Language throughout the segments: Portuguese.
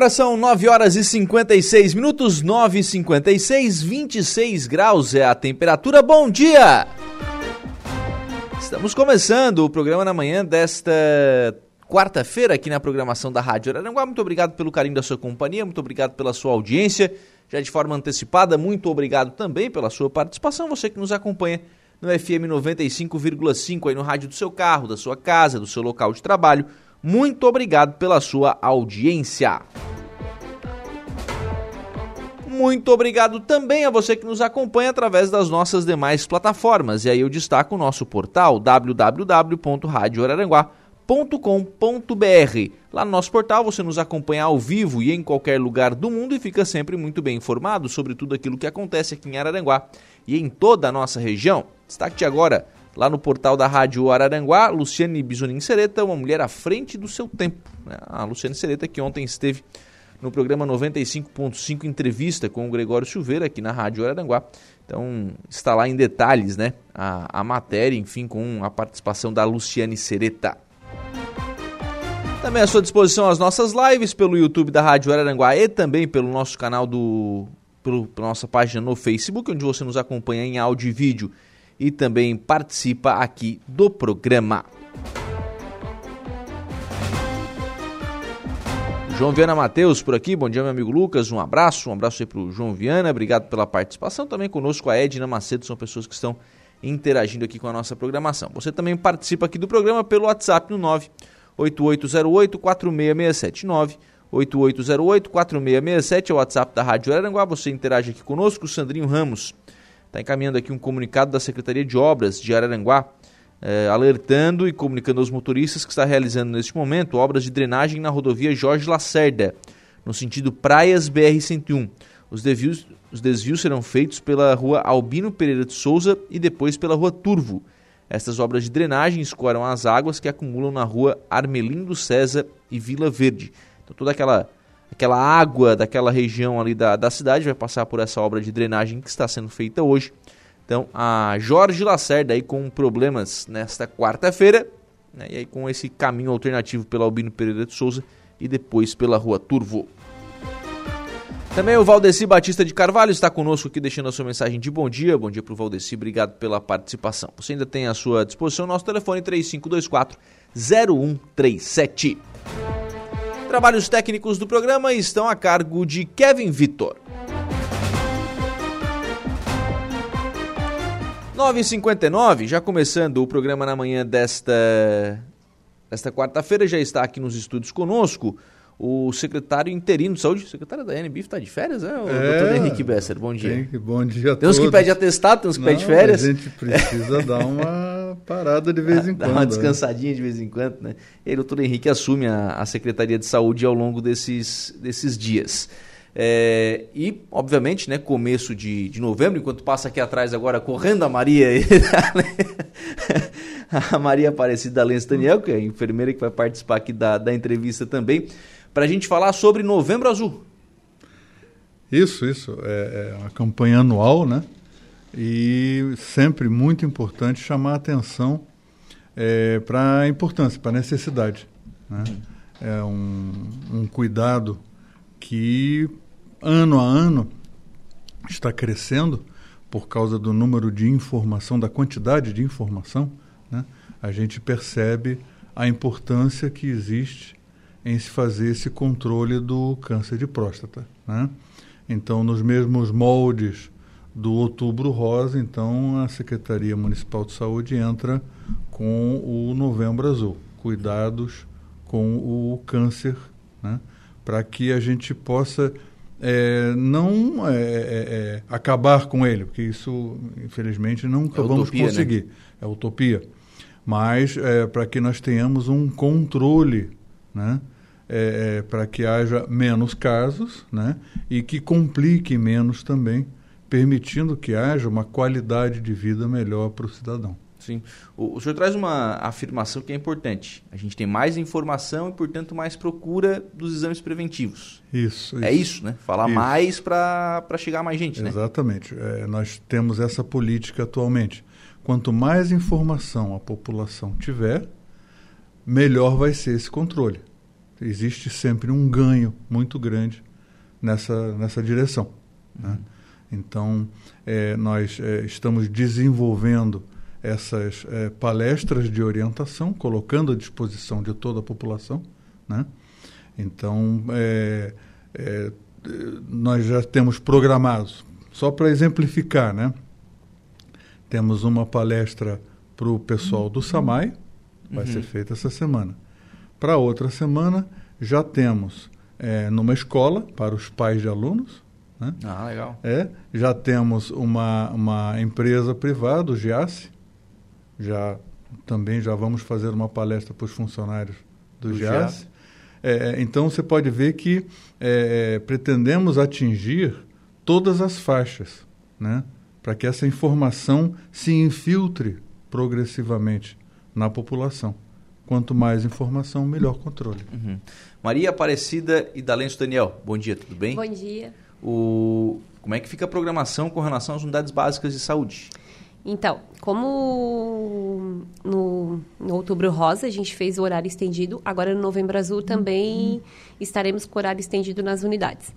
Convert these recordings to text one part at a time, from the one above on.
Agora são 9 horas e 56 minutos, 9 e 56, 26 graus é a temperatura. Bom dia! Estamos começando o programa na manhã desta quarta-feira aqui na programação da Rádio Araranguá. Muito obrigado pelo carinho da sua companhia, muito obrigado pela sua audiência. Já de forma antecipada, muito obrigado também pela sua participação, você que nos acompanha no FM 95,5 aí no rádio do seu carro, da sua casa, do seu local de trabalho muito obrigado pela sua audiência. Muito obrigado também a você que nos acompanha através das nossas demais plataformas. E aí eu destaco o nosso portal www.radioararanguá.com.br. Lá no nosso portal você nos acompanha ao vivo e em qualquer lugar do mundo e fica sempre muito bem informado sobre tudo aquilo que acontece aqui em Araranguá e em toda a nossa região. Destaque agora lá no portal da Rádio Araranguá, Luciane Bisonin Sereta, uma mulher à frente do seu tempo. Né? A Luciane Sereta que ontem esteve no programa 95.5 entrevista com o Gregório Silveira aqui na Rádio Araranguá. Então está lá em detalhes, né, a, a matéria, enfim, com a participação da Luciane Sereta. Também à sua disposição as nossas lives pelo YouTube da Rádio Araranguá e também pelo nosso canal do pelo, pela nossa página no Facebook, onde você nos acompanha em áudio e vídeo e também participa aqui do programa. João Viana Matheus por aqui, bom dia meu amigo Lucas, um abraço, um abraço aí pro João Viana, obrigado pela participação, também conosco a Edna Macedo, são pessoas que estão interagindo aqui com a nossa programação. Você também participa aqui do programa pelo WhatsApp no 98808-4667, 98808-4667 é o WhatsApp da Rádio Aranguá, você interage aqui conosco, o Sandrinho Ramos está encaminhando aqui um comunicado da Secretaria de Obras de Araranguá, eh, alertando e comunicando aos motoristas que está realizando neste momento obras de drenagem na rodovia Jorge Lacerda, no sentido Praias BR-101. Os desvios, os desvios serão feitos pela rua Albino Pereira de Souza e depois pela rua Turvo. Estas obras de drenagem escoram as águas que acumulam na rua Armelindo César e Vila Verde. Então toda aquela aquela água daquela região ali da, da cidade vai passar por essa obra de drenagem que está sendo feita hoje. Então, a Jorge Lacerda aí com problemas nesta quarta-feira, né, e aí com esse caminho alternativo pela Albino Pereira de Souza e depois pela Rua Turvo. Também o Valdeci Batista de Carvalho está conosco aqui deixando a sua mensagem de bom dia. Bom dia para o Valdeci, obrigado pela participação. Você ainda tem à sua disposição nosso telefone 3524 0137. Trabalhos técnicos do programa estão a cargo de Kevin Vitor. 9h59, já começando o programa na manhã desta, desta quarta-feira, já está aqui nos estúdios conosco o secretário interino de saúde, o secretário da NBIF está de férias, né? O é, doutor Henrique Besser, bom dia. Tem, bom dia a Tem uns que pede atestado, tem uns que pede férias. A gente precisa dar uma parada de vez em Dá quando. uma né? descansadinha de vez em quando, né? E o doutor Henrique assume a, a Secretaria de Saúde ao longo desses, desses dias. É, e, obviamente, né, começo de, de novembro, enquanto passa aqui atrás agora correndo a Maria, a Maria Aparecida Lenz Daniel, que é a enfermeira que vai participar aqui da, da entrevista também para a gente falar sobre Novembro Azul. Isso, isso. É, é uma campanha anual, né? E sempre muito importante chamar a atenção é, para a importância, para a necessidade. Né? É um, um cuidado que, ano a ano, está crescendo por causa do número de informação, da quantidade de informação. Né? A gente percebe a importância que existe em se fazer esse controle do câncer de próstata. Né? Então, nos mesmos moldes do Outubro Rosa, então a Secretaria Municipal de Saúde entra com o Novembro Azul, cuidados com o câncer, né? para que a gente possa é, não é, é, é, acabar com ele, porque isso, infelizmente, nunca é vamos utopia, né? conseguir. Né? É utopia. Mas é, para que nós tenhamos um controle, né? É, para que haja menos casos né? e que complique menos também, permitindo que haja uma qualidade de vida melhor para o cidadão. Sim. O, o senhor traz uma afirmação que é importante. A gente tem mais informação e, portanto, mais procura dos exames preventivos. Isso. É isso, né? Falar isso. mais para chegar a mais gente, né? Exatamente. É, nós temos essa política atualmente. Quanto mais informação a população tiver, melhor vai ser esse controle. Existe sempre um ganho muito grande nessa, nessa direção. Né? Uhum. Então, é, nós é, estamos desenvolvendo essas é, palestras de orientação, colocando à disposição de toda a população. Né? Então, é, é, nós já temos programados, só para exemplificar, né? temos uma palestra para o pessoal do SAMAI, vai uhum. ser feita essa semana. Para outra semana, já temos é, numa escola para os pais de alunos. Né? Ah, legal. É, já temos uma, uma empresa privada, o GIASSE, já também já vamos fazer uma palestra para os funcionários do, do. É, é, então você pode ver que é, é, pretendemos atingir todas as faixas, né? para que essa informação se infiltre progressivamente na população. Quanto mais informação, melhor controle. Uhum. Maria Aparecida e Dalenço Daniel, bom dia, tudo bem? Bom dia. O... Como é que fica a programação com relação às unidades básicas de saúde? Então, como no, no, Outubro Rosa a gente fez o horário estendido, agora no Novembro Azul também uhum. estaremos com o horário estendido nas unidades.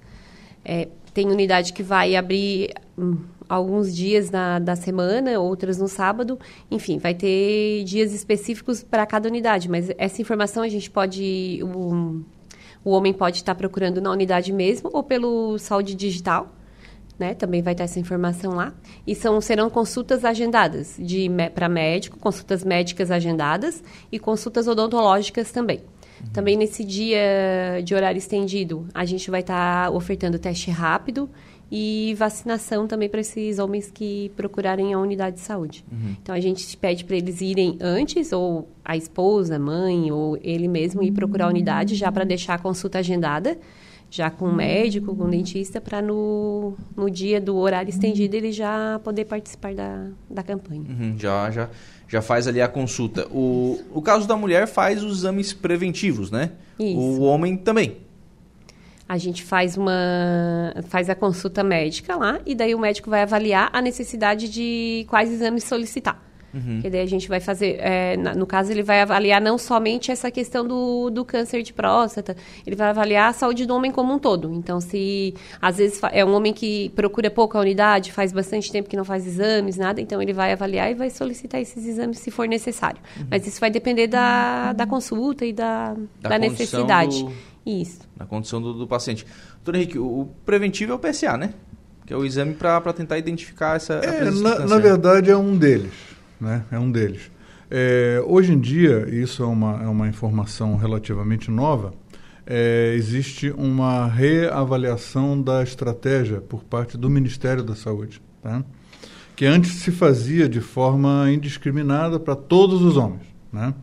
É, tem unidade que vai abrir hum, alguns dias na, da semana, outras no sábado. Enfim, vai ter dias específicos para cada unidade, mas essa informação a gente pode. O, o homem pode estar procurando na unidade mesmo ou pelo saúde digital né? Também vai ter essa informação lá. E são, serão consultas agendadas de para médico, consultas médicas agendadas e consultas odontológicas também. Uhum. Também nesse dia de horário estendido, a gente vai estar tá ofertando teste rápido e vacinação também para esses homens que procurarem a unidade de saúde. Uhum. Então a gente pede para eles irem antes, ou a esposa, a mãe, ou ele mesmo ir procurar a unidade já para deixar a consulta agendada já com o médico, com o dentista, para no, no dia do horário estendido ele já poder participar da, da campanha. Uhum, já, já, já faz ali a consulta. O, o caso da mulher faz os exames preventivos, né? Isso. O homem também. A gente faz uma faz a consulta médica lá e daí o médico vai avaliar a necessidade de quais exames solicitar. Uhum. Que daí a gente vai fazer, é, no caso, ele vai avaliar não somente essa questão do, do câncer de próstata, ele vai avaliar a saúde do homem como um todo. Então, se às vezes é um homem que procura pouco a unidade, faz bastante tempo que não faz exames, nada, então ele vai avaliar e vai solicitar esses exames se for necessário. Uhum. Mas isso vai depender da, da consulta e da, da, da necessidade. Do, isso. Da condição do, do paciente. Doutor Henrique, o, o preventivo é o PSA, né? Que é o exame para tentar identificar essa. É, na, na verdade, é um deles né? é um deles. É, hoje em dia, isso é uma, é uma informação relativamente nova, é, existe uma reavaliação da estratégia por parte do Ministério da Saúde, tá? que antes se fazia de forma indiscriminada para todos os homens. Né?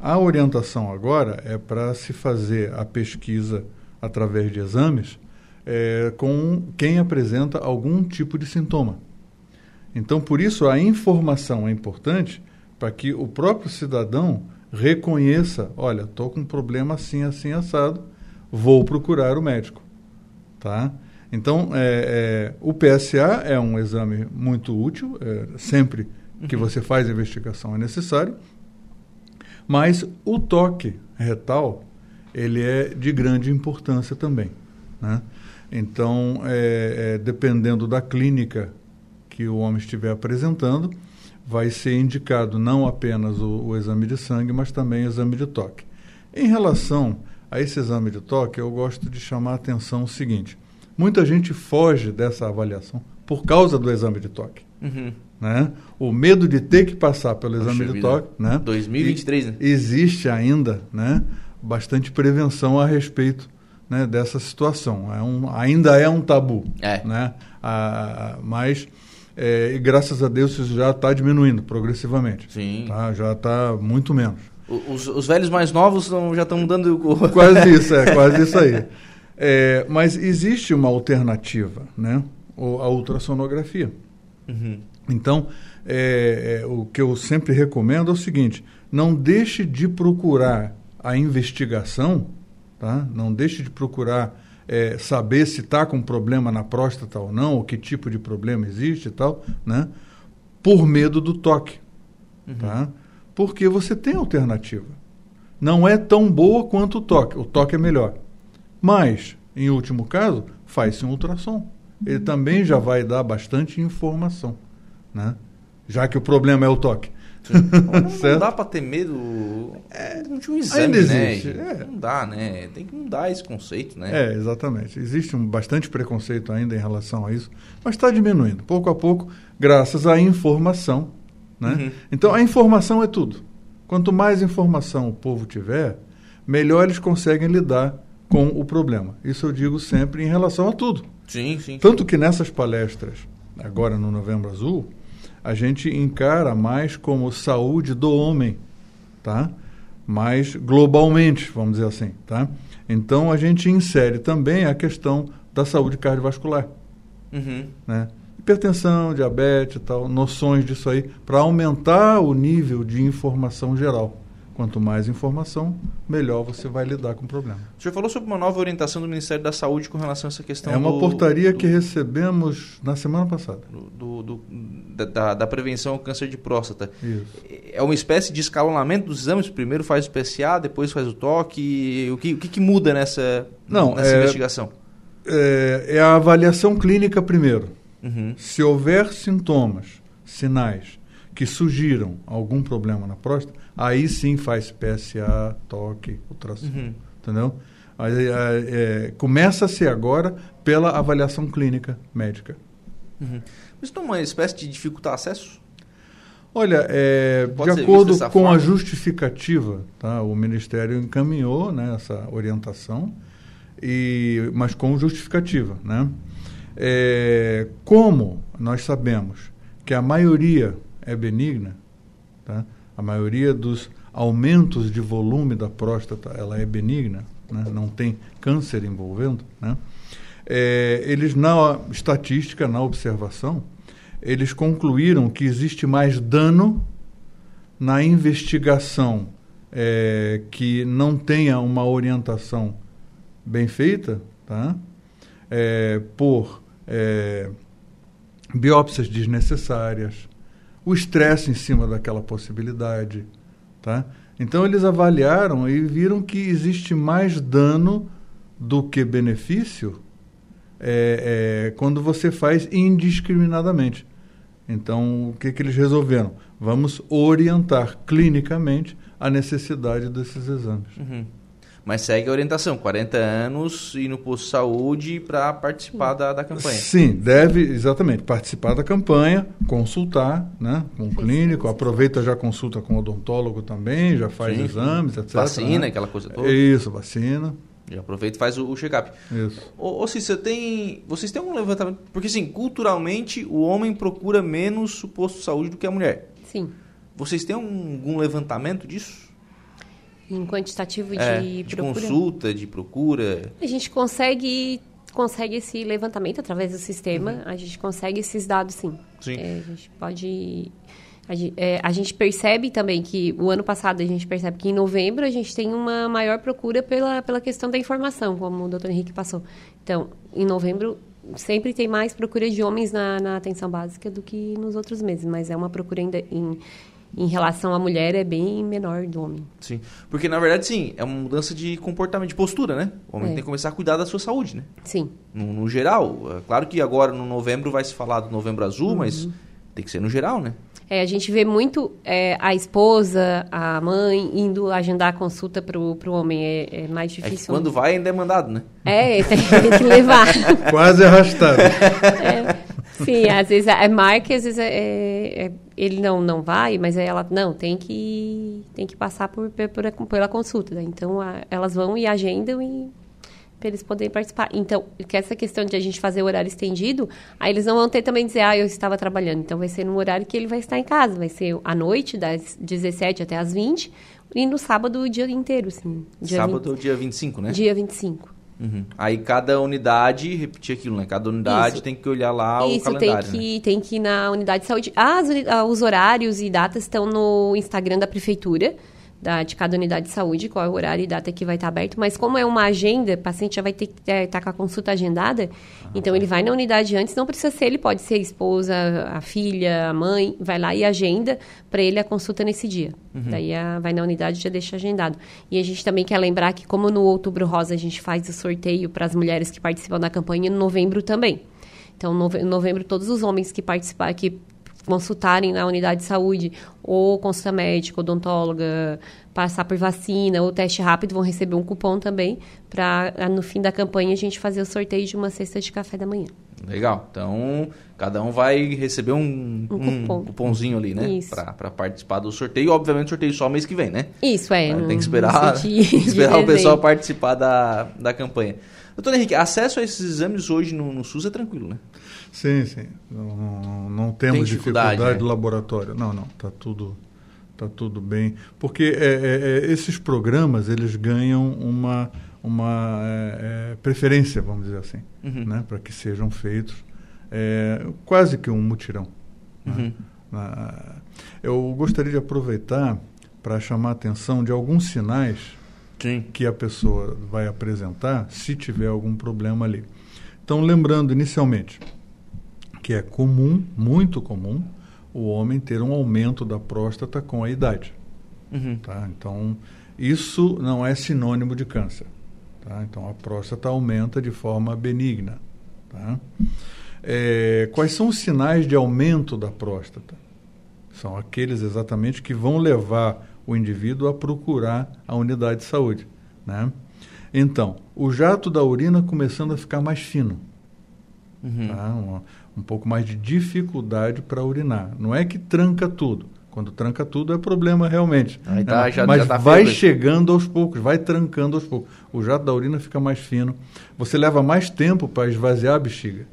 A orientação agora é para se fazer a pesquisa através de exames é, com quem apresenta algum tipo de sintoma. Então, por isso, a informação é importante para que o próprio cidadão reconheça: olha, estou com um problema assim, assim, assado, vou procurar o médico. Tá? Então, é, é, o PSA é um exame muito útil, é, sempre que uhum. você faz a investigação é necessário, mas o toque retal ele é de grande importância também. Né? Então, é, é, dependendo da clínica que o homem estiver apresentando, vai ser indicado não apenas o, o exame de sangue, mas também o exame de toque. Em relação a esse exame de toque, eu gosto de chamar a atenção o seguinte: muita gente foge dessa avaliação por causa do exame de toque. Uhum. né? O medo de ter que passar pelo exame Poxa de toque, né? 2023, né? Existe ainda, né? Bastante prevenção a respeito né, dessa situação. É um, ainda é um tabu, É. né? Ah, mas é, e graças a Deus isso já está diminuindo progressivamente. Sim. Tá? Já está muito menos. Os, os velhos mais novos já estão mudando o. Quase isso, é, quase isso aí. É, mas existe uma alternativa, né? A ultrassonografia. Uhum. Então, é, é, o que eu sempre recomendo é o seguinte: não deixe de procurar a investigação, tá? não deixe de procurar é, saber se está com problema na próstata ou não, ou que tipo de problema existe e tal, né? por medo do toque. Tá? Porque você tem alternativa. Não é tão boa quanto o toque. O toque é melhor. Mas, em último caso, faz-se um ultrassom. Ele também já vai dar bastante informação. Né? Já que o problema é o toque. Não, não dá pra ter medo de um exame, ainda né? existe, é. Não dá, né? Tem que mudar esse conceito, né? É, exatamente. Existe um bastante preconceito ainda em relação a isso, mas está diminuindo, pouco a pouco, graças à informação. Né? Uhum. Então, a informação é tudo. Quanto mais informação o povo tiver, melhor eles conseguem lidar com o problema. Isso eu digo sempre em relação a tudo. Sim, sim. Tanto que nessas palestras, agora no Novembro Azul, a gente encara mais como saúde do homem, tá? Mais globalmente, vamos dizer assim, tá? Então a gente insere também a questão da saúde cardiovascular, Uhum. né? Hipertensão, diabetes e tal, noções disso aí, para aumentar o nível de informação geral. Quanto mais informação, melhor você vai lidar com o problema. O senhor falou sobre uma nova orientação do Ministério da Saúde com relação a essa questão é uma do- portaria do- que recebemos na semana passada. do, da- da prevenção ao câncer de próstata. Isso. É uma espécie de escalonamento dos exames? Primeiro faz o PSA, depois faz o toque. O que, o que, que muda nessa, Não, nessa é- investigação? É, é a avaliação clínica primeiro. Uhum. Se houver sintomas, sinais que sugiram algum problema na próstata, aí sim faz PSA, toque, ultrassom. Uhum. Entendeu? Aí, é, é, Começa-se agora pela avaliação clínica médica. Uhum. Mas não é uma espécie de dificultar acesso? Olha, é, de ser acordo com a forma? justificativa, tá, o Ministério encaminhou né, essa orientação, e, mas com justificativa. Né? É, como nós sabemos que a maioria é benigna, tá? a maioria dos aumentos de volume da próstata ela é benigna, né? não tem câncer envolvendo, né? É, eles na estatística, na observação, eles concluíram que existe mais dano na investigação é, que não tenha uma orientação bem feita, tá? É, por é, biópsias desnecessárias, o estresse em cima daquela possibilidade, tá? Então eles avaliaram e viram que existe mais dano do que benefício é, é, quando você faz indiscriminadamente. Então, o que, que eles resolveram? Vamos orientar clinicamente a necessidade desses exames. Uhum. Mas segue a orientação, 40 anos e no posto de saúde para participar da, da campanha. Sim, deve exatamente participar da campanha, consultar né, com o clínico, aproveita já consulta com o odontólogo também, já faz Sim, exames, etc. Vacina, né? aquela coisa toda. Isso, vacina. Já aproveita e faz o, o check-up. Isso. Ô, ô Cícero, tem, vocês têm algum levantamento? Porque, assim, culturalmente, o homem procura menos o posto de saúde do que a mulher. Sim. Vocês têm algum levantamento disso? Em quantitativo de, É, de procura. consulta, de procura? A gente consegue, consegue esse levantamento através do sistema, a gente consegue esses dados sim. Uhum. Sim. É, a gente pode. A gente, é, a gente percebe também que o ano passado a gente percebe que em novembro a gente tem uma maior procura pela, pela questão da informação, como o doutor Henrique passou. Então, em novembro sempre tem mais procura de homens na, na atenção básica do que nos outros meses, mas é uma procura ainda em, em relação à mulher é bem menor do homem. Sim. Porque, na verdade, sim, é uma mudança de comportamento, de postura, né? O homem É. tem que começar a cuidar da sua saúde, né? Sim. No, no geral. É claro que agora, no novembro, vai se falar do novembro azul, mas tem que ser no geral, né? É, a gente vê muito é, a esposa, a mãe, indo agendar a consulta pro, pro homem. É, é mais É que difícil. quando vai ainda é mandado, né? É, tem que levar. Quase arrastado. É, Sim, às vezes é marca, às vezes é, é, é, ele não, não vai, mas ela, não, tem que, tem que passar por, por, pela consulta. Né? Então, a, elas vão e agendam e para eles poderem participar. Então, que essa questão de a gente fazer o horário estendido, aí eles não vão ter também dizer, ah, eu estava trabalhando. Então, vai ser no horário que ele vai estar em casa. Vai ser à noite, das 17 até as 20, e no sábado o dia inteiro, sim. Dia sábado 20... é o dia 25, né? Dia 25. Uhum. Aí cada unidade, repetir aquilo, né? Cada unidade Isso. tem que olhar lá Isso, o calendário. Isso, tem que, né? tem que ir na unidade de saúde. As, os horários e datas estão no Instagram da prefeitura da, de cada unidade de saúde, qual é o horário e data que vai estar aberto, mas como é uma agenda, o paciente já vai ter que estar com a consulta agendada, ah, então ele vai na unidade antes, não precisa ser ele, pode ser a esposa, a filha, a mãe, vai lá e agenda para ele a consulta nesse dia. Uhum. Daí a, vai na unidade e já deixa agendado. E a gente também quer lembrar que como no Outubro Rosa a gente faz o sorteio para as mulheres que participam da campanha, no novembro também. Então, em novembro, todos os homens que participar, que consultarem na unidade de saúde, ou consulta médica, odontóloga, passar por vacina ou teste rápido, vão receber um cupom também para no fim da campanha a gente fazer o sorteio de uma cesta de café da manhã. Legal. Então, cada um vai receber um, um, um cupom. cupomzinho ali, né? Para participar do sorteio. Obviamente, sorteio só mês que vem, né? Isso, é. Tem que esperar, tem que esperar o pessoal participar da, da campanha. Doutor Henrique, acesso a esses exames hoje no, no SUS é tranquilo, né? Sim, sim. Não, não temos Tem dificuldade, dificuldade né? do laboratório. Não, não. Está tudo, tá tudo bem. Porque é, é, é, esses programas, eles ganham uma, uma é, é, preferência, vamos dizer assim, uhum. né? para que sejam feitos é, quase que um mutirão. Né? Uhum. eu gostaria de aproveitar para chamar a atenção de alguns sinais Sim. que a pessoa vai apresentar se tiver algum problema ali. Então, lembrando inicialmente, que é comum, muito comum, o homem ter um aumento da próstata com a idade. Uhum. Tá? Então, isso não é sinônimo de câncer. Tá? Então, a próstata aumenta de forma benigna. Tá? É, quais são os sinais de aumento da próstata? São aqueles exatamente que vão levar o indivíduo a procurar a unidade de saúde. Né? Então, o jato da urina começando a ficar mais fino. Uhum. Tá? Uma, um pouco mais de dificuldade para urinar. Não é que tranca tudo. Quando tranca tudo é problema realmente. Tá, né? já, Mas já tá vai chegando aos poucos, vai trancando aos poucos. O jato da urina fica mais fino. Você leva mais tempo para esvaziar a bexiga.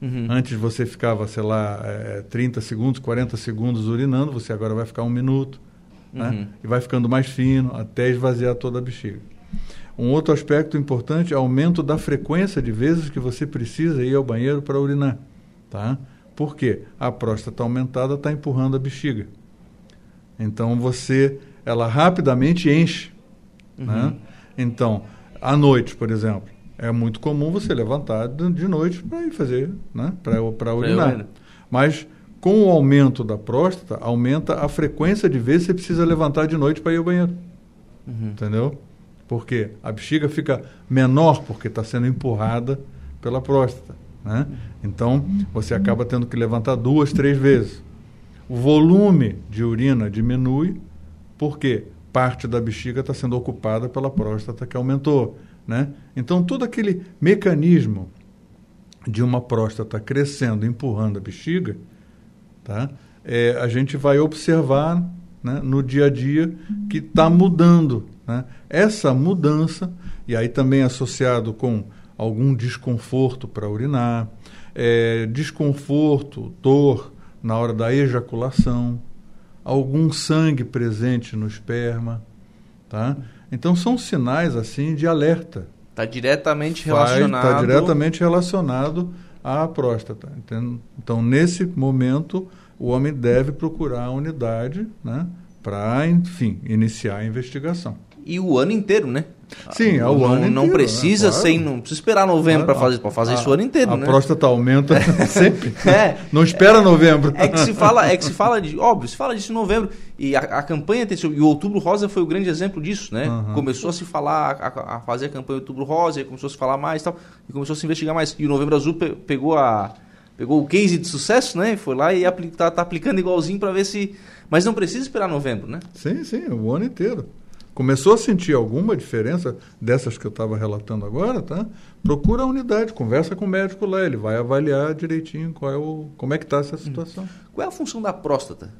Uhum. Antes você ficava, sei lá, é, 30 segundos, 40 segundos urinando, você agora vai ficar um minuto. Né? Uhum. E vai ficando mais fino até esvaziar toda a bexiga. Um outro aspecto importante é o aumento da frequência de vezes que você precisa ir ao banheiro para urinar. Tá? Por quê? A próstata aumentada está empurrando a bexiga. Então você, ela rapidamente enche. Uhum. Né? Então, à noite, por exemplo, é muito comum você levantar de noite para ir fazer, né? para urinar. Mas com o aumento da próstata, aumenta a frequência de vezes que você precisa levantar de noite para ir ao banheiro. Uhum. Entendeu? Porque a bexiga fica menor porque está sendo empurrada pela próstata. Né? Então, você acaba tendo que levantar duas, três vezes. O volume de urina diminui porque parte da bexiga está sendo ocupada pela próstata que aumentou. Né? Então, todo aquele mecanismo de uma próstata crescendo, empurrando a bexiga, tá? É, a gente vai observar né, no dia a dia que está mudando. Né? Essa mudança, e aí também associado com algum desconforto para urinar, é, desconforto, dor na hora da ejaculação, algum sangue presente no esperma, tá? Então são sinais assim de alerta. Está diretamente relacionado. Está diretamente relacionado à próstata. Então nesse momento o homem deve procurar a unidade, né? Para, enfim, iniciar a investigação e o ano inteiro, né? Sim, é o não, ano inteiro. Não precisa, né? claro. sem, não precisa esperar novembro claro. para fazer, para fazer a, isso o ano inteiro, a né? A próstata aumenta sempre. É. Não espera novembro. É que se fala, é que se fala de, óbvio, se fala disso em novembro e a, a campanha tem e o Outubro Rosa foi o grande exemplo disso, né? Uhum. Começou a se falar, a, a, fazer a campanha Outubro Rosa, e começou a se falar mais, e tal, e começou a se investigar mais. E o Novembro Azul pe, pegou a pegou o case de sucesso, né? Foi lá e está tá aplicando igualzinho para ver se, mas não precisa esperar novembro, né? Sim, sim, o ano inteiro. Começou a sentir alguma diferença dessas que eu estava relatando agora, tá? Procura a unidade, conversa com o médico lá, ele vai avaliar direitinho qual é o, como é que está essa situação. Qual é a função da próstata?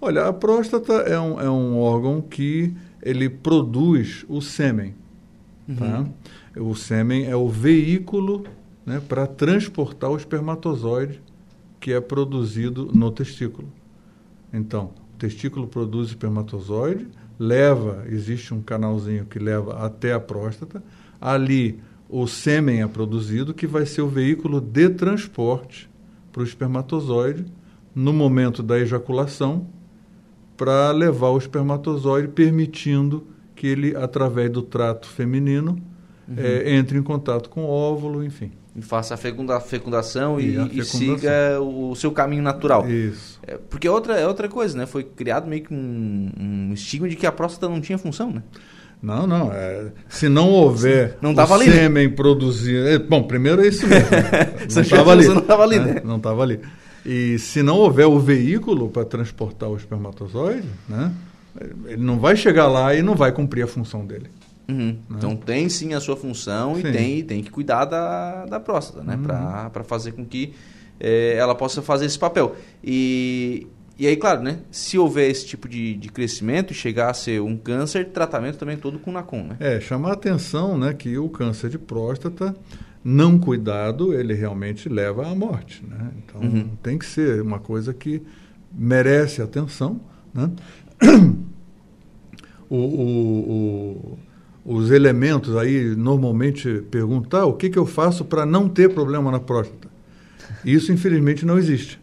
Olha, a próstata é um, é um órgão que ele produz o sêmen. Uhum. Tá? O sêmen é o veículo né, para transportar o espermatozoide que é produzido no testículo. Então, o testículo produz espermatozoide, leva, existe um canalzinho que leva até a próstata, ali o sêmen é produzido, que vai ser o veículo de transporte para o espermatozoide no momento da ejaculação, para levar o espermatozoide, permitindo que ele, através do trato feminino, uhum. é, entre em contato com o óvulo, enfim. E faça a fecunda, fecundação e, e, fecundação. e, siga o seu caminho natural. Isso. É, porque é outra, é outra coisa, né? Foi criado meio que um, um estigma de que a próstata não tinha função, né? Não, não. É, se não houver não tava o ali, né? sêmen né? produzido. É, bom, primeiro é isso mesmo. não estava ali. Não estava ali, né? né? Não estava ali. E se não houver o veículo para transportar o espermatozoide, né? Ele não vai chegar lá e não vai cumprir a função dele. Uhum. Né? Então tem sim a sua função sim. e tem, tem que cuidar da, da próstata, né? Uhum. Para fazer com que é, ela possa fazer esse papel. E, e aí, claro, né? Se houver esse tipo de, de crescimento e chegar a ser um câncer, tratamento também todo com NACOM, né? É, chamar a atenção né, que o câncer de próstata, não cuidado, ele realmente leva à morte, né? Então, uhum. tem que ser uma coisa que merece atenção, né? o, o, o os elementos aí normalmente perguntar ah, o que, que eu faço para não ter problema na próstata. Isso, infelizmente, não existe.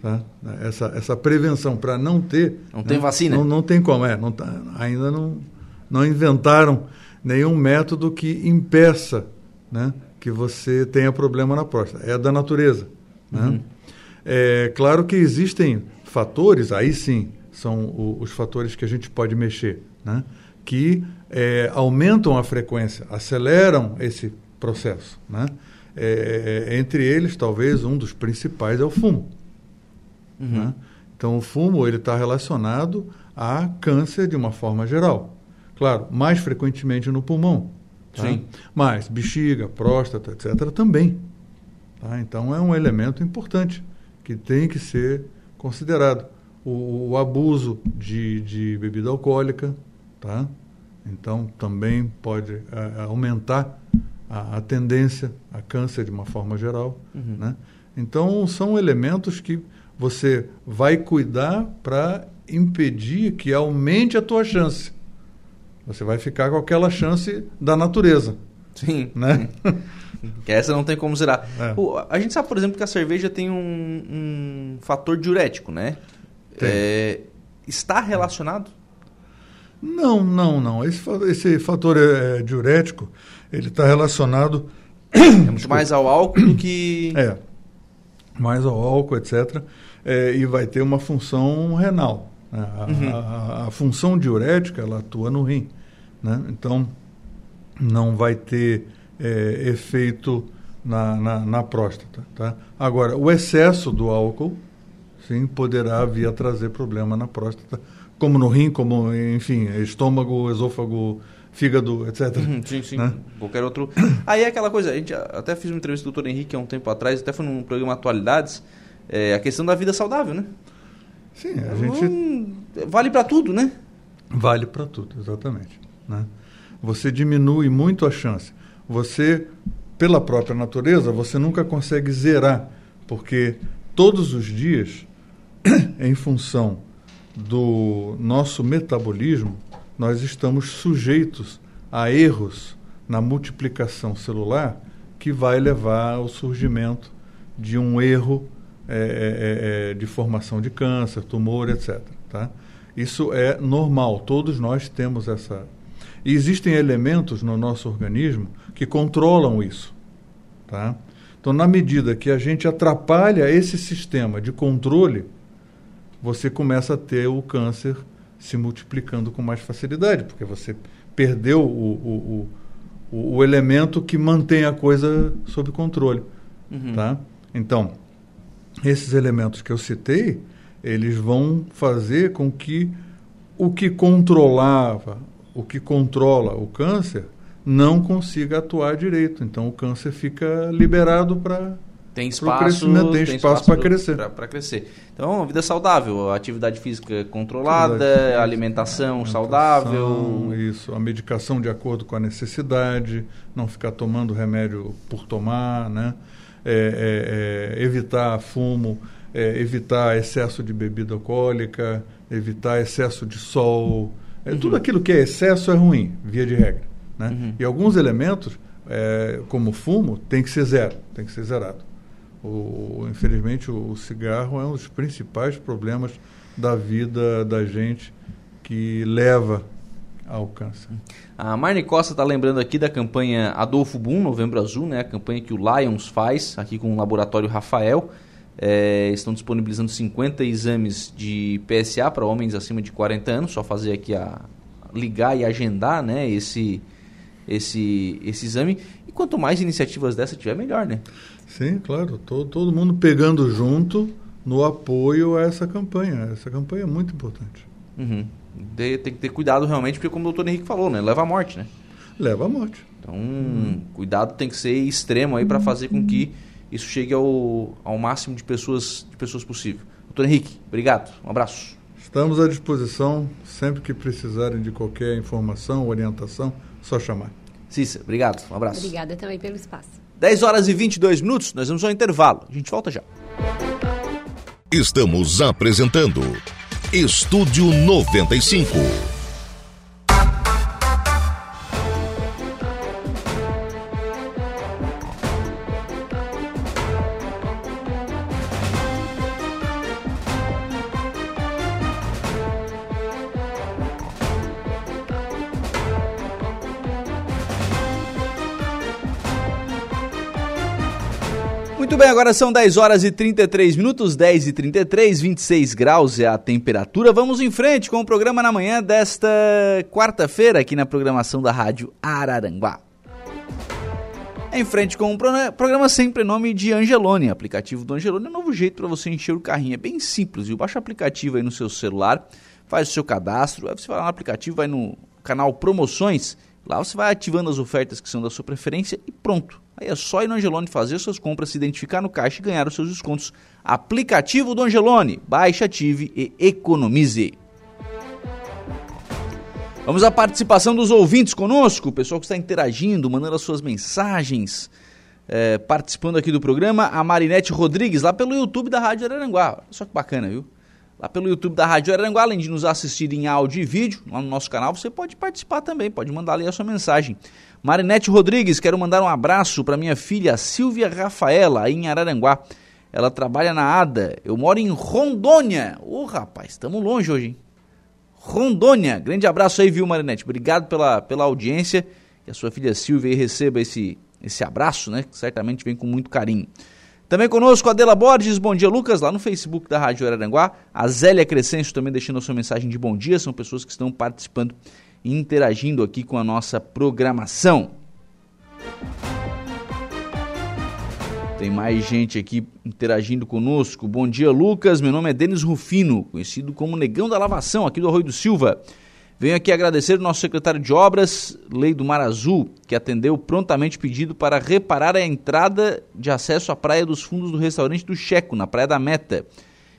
Tá? Essa, essa prevenção para não ter. Não né? tem vacina? Não, não tem como, é. Não tá, ainda não, não inventaram nenhum método que impeça né, que você tenha problema na próstata. É da natureza. Né? Uhum. É claro que existem fatores, aí sim, são o, os fatores que a gente pode mexer, né, que é, aumentam a frequência, aceleram esse processo. Né? É, entre eles, talvez um dos principais é o fumo. Uhum. Né? Então, o fumo ele está relacionado a câncer de uma forma geral. Claro, mais frequentemente no pulmão. Tá? Sim. Mas bexiga, próstata, etc. também. Tá? Então, é um elemento importante que tem que ser considerado. O, o abuso de, de bebida alcoólica, tá? Então, também pode é, aumentar a, a, tendência a câncer de uma forma geral. Uhum. Né? Então, são elementos que você vai cuidar para impedir que aumente a tua chance. Você vai ficar com aquela chance da natureza. Sim. Né? que essa não tem como zerar. É. A gente sabe, por exemplo, que a cerveja tem um, um fator diurético, né? É, está relacionado? Não, não, não. Esse, esse fator é, diurético, ele está relacionado... É muito mais ao álcool do que... É, mais ao álcool, etc é, e vai ter uma função renal. A, uhum. a, a, a, função diurética ela atua no rim, né? então não vai ter é, efeito na, na, na, próstata. Tá? Agora, o excesso do álcool, sim, poderá vir a trazer problema na próstata, como no rim, como, enfim, estômago, esôfago, fígado, etc. Uhum, sim, sim. Né? Qualquer outro. Aí é aquela coisa, a gente até fiz uma entrevista com o doutor Henrique há um tempo atrás, até foi num programa Atualidades, é, a questão da vida saudável, né? Sim, a gente... Hum, vale para tudo, né? Vale para tudo, exatamente. Né? Você diminui muito a chance. Você, pela própria natureza, você nunca consegue zerar, porque todos os dias, em função do nosso metabolismo, nós estamos sujeitos a erros na multiplicação celular que vai levar ao surgimento de um erro é, é, é, de formação de câncer, tumor, etc. Tá? Isso é normal, todos nós temos essa. E existem elementos no nosso organismo que controlam isso. Tá? Então, na medida que a gente atrapalha esse sistema de controle, você começa a ter o câncer se multiplicando com mais facilidade, porque você perdeu o, o, o, o elemento que mantém a coisa sob controle. Uhum. Tá? Então, esses elementos que eu citei, eles vão fazer com que o que controlava o que controla o câncer não consiga atuar direito. Então o câncer fica liberado para tem espaço, tem, tem espaço para crescer. Para crescer. Então, vida saudável, atividade física controlada, atividade física, alimentação, alimentação saudável. Isso, a medicação de acordo com a necessidade, não ficar tomando remédio por tomar, né? É, é, é, evitar fumo, é, evitar excesso de bebida alcoólica, evitar excesso de sol. É, uhum. Tudo aquilo que é excesso é ruim, via de regra. Né? Uhum. E alguns elementos, é, como fumo, tem que ser zero, tem que ser zerado. O, infelizmente, o, cigarro é um dos principais problemas da vida da gente que leva ao câncer. A Marne Costa está lembrando aqui da campanha Adolfo Boom, Novembro Azul, né? a campanha que o Lions faz aqui com o Laboratório Rafael. É, estão disponibilizando 50 exames de PSA para homens acima de 40 anos, só fazer aqui a ligar e agendar né, esse, esse, esse exame. E quanto mais iniciativas dessa tiver, melhor, né? Sim, claro. Todo, todo mundo pegando junto no apoio a essa campanha. Essa campanha é muito importante. Uhum. De, tem que ter cuidado realmente, porque como o doutor Henrique falou, né? Leva à morte, né? Leva à morte. Então, uhum. cuidado tem que ser extremo aí para fazer com que isso chegue ao, ao máximo de pessoas, de pessoas possível. Doutor Henrique, obrigado. Um abraço. Estamos à disposição, sempre que precisarem de qualquer informação, orientação, só chamar. Cissa, obrigado. Um abraço. Obrigada também pelo espaço. 10 horas e 22 minutos, nós vamos ao intervalo. A gente volta já. Estamos apresentando Estúdio 95. Agora são 10 horas e 33 minutos, 10 e 33, 26 graus é a temperatura. Vamos em frente com o programa na manhã desta quarta-feira aqui na programação da Rádio Araranguá. Em frente com o programa sempre em nome de Angelone. Aplicativo do Angelone é um novo jeito para você encher o carrinho. É bem simples, viu? Baixa o aplicativo aí no seu celular, faz o seu cadastro, aí você vai lá no aplicativo, vai no canal Promoções, lá você vai ativando as ofertas que são da sua preferência e pronto Aí é só ir no Angelone fazer suas compras, se identificar no caixa e ganhar os seus descontos. Aplicativo do Angelone. Baixe, ative e economize. Vamos à participação dos ouvintes conosco, o pessoal que está interagindo, mandando as suas mensagens, é, participando aqui do programa. A Marinete Rodrigues, lá pelo YouTube da Rádio Araranguá. Só que bacana, viu? Lá pelo YouTube da Rádio Araranguá, além de nos assistir em áudio e vídeo, lá no nosso canal, você pode participar também, pode mandar ali a sua mensagem. Marinete Rodrigues, quero mandar um abraço para minha filha Silvia Rafaela, aí em Araranguá. Ela trabalha na ADA. Eu moro em Rondônia. Ô, oh, rapaz, estamos longe hoje, hein? Rondônia. Grande abraço aí, viu, Marinete? Obrigado pela, pela audiência. Que a sua filha Silvia receba esse, esse abraço, né? Que certamente vem com muito carinho. Também conosco Adela Borges, bom dia Lucas, lá no Facebook da Rádio Araranguá. A Zélia Crescencio também deixando a sua mensagem de bom dia, são pessoas que estão participando interagindo aqui com a nossa programação. Tem mais gente aqui interagindo conosco. Bom dia, Lucas. Meu nome é Denis Rufino, conhecido como Negão da Lavação, aqui do Arroio do Silva. Venho aqui agradecer o nosso secretário de Obras, Lei do Mar Azul, que atendeu prontamente pedido para reparar a entrada de acesso à Praia dos Fundos do restaurante do Checo, na Praia da Meta.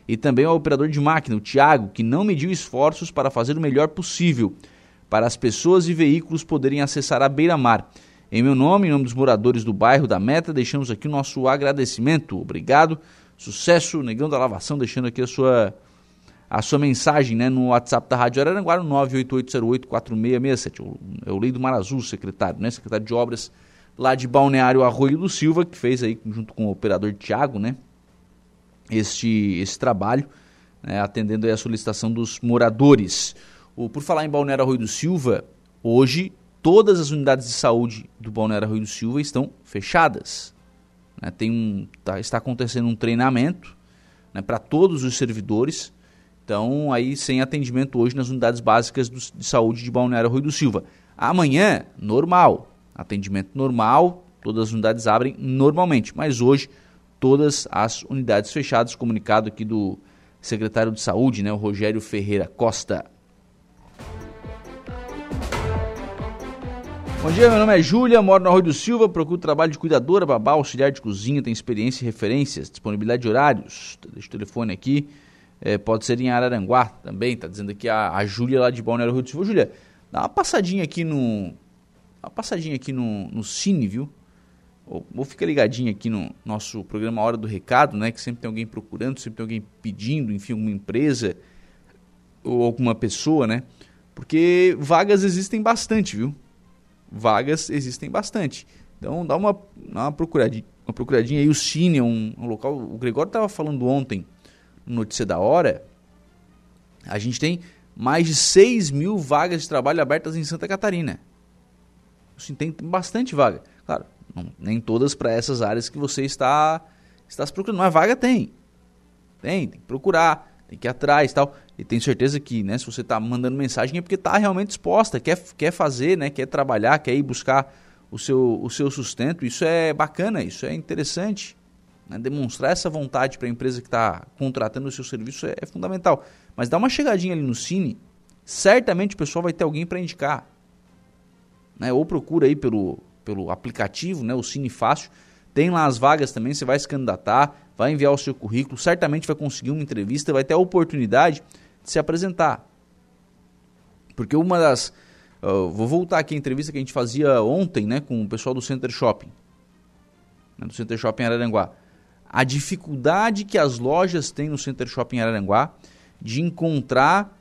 E também ao operador de máquina, o Tiago, que não mediu esforços para fazer o melhor possível para as pessoas e veículos poderem acessar a beira-mar. Em meu nome, em nome dos moradores do bairro da Meta, deixamos aqui o nosso agradecimento. Obrigado, sucesso, Negão da Lavação, deixando aqui a sua, a sua mensagem né, no WhatsApp da Rádio Araranguá, no 988084667. É o Lei do Mar Azul, secretário, né, secretário de Obras lá de Balneário Arroio do Silva, que fez aí, junto com o operador Tiago, né, este, esse trabalho, né, atendendo a solicitação dos moradores. Por falar em Balneário Arroio do Silva, hoje todas as unidades de saúde do Balneário Arroio do Silva estão fechadas. Né? Tem um, tá, está acontecendo um treinamento né, para todos os servidores. Então, aí sem atendimento hoje nas unidades básicas do, de saúde de Balneário Arroio do Silva. Amanhã, normal. Atendimento normal, todas as unidades abrem normalmente. Mas hoje, todas as unidades fechadas. Comunicado aqui do secretário de saúde, né, o Rogério Ferreira Costa. Bom dia, meu nome é Júlia, moro na Rua do Silva, procuro trabalho de cuidadora, babá, auxiliar de cozinha, tem experiência e referências, disponibilidade de horários. Deixa o telefone aqui. É, pode ser em Araranguá também, tá dizendo aqui a, a Júlia lá de Balneário Rua do Silva. Júlia, dá uma passadinha aqui no. Uma passadinha aqui no, no Cine, viu? Ou, ou fica ligadinho aqui no nosso programa Hora do Recado, né? Que sempre tem alguém procurando, sempre tem alguém pedindo, enfim, alguma empresa ou alguma pessoa, né? Porque vagas existem bastante, viu? vagas existem bastante. Então dá uma, uma procuradinha, uma procuradinha aí. O Cine é um, um local. O Gregório estava falando ontem, no Notícia da Hora. A gente tem mais de 6 mil vagas de trabalho abertas em Santa Catarina. Assim, tem bastante vaga. Claro, não, nem todas para essas áreas que você está, está se procurando. Mas vaga tem. Tem, tem que procurar, tem que ir atrás tal. E tenho certeza que, né, se você está mandando mensagem é porque está realmente disposta, quer, quer fazer, né, quer trabalhar, quer ir buscar o seu, o seu sustento. Isso é bacana, isso é interessante. Né? Demonstrar essa vontade para a empresa que está contratando o seu serviço é, é, fundamental. Mas dá uma chegadinha ali no Cine, certamente o pessoal vai ter alguém para indicar. Né? Ou procura aí pelo, pelo aplicativo, né, o Cine Fácil. Tem lá as vagas também, você vai se candidatar, vai enviar o seu currículo, certamente vai conseguir uma entrevista, vai ter a oportunidade de se apresentar. Porque uma das. Uh, vou voltar aqui à entrevista que a gente fazia ontem né, com o pessoal do Center Shopping. Né, do Center Shopping Araranguá. A dificuldade que as lojas têm no Center Shopping Araranguá de encontrar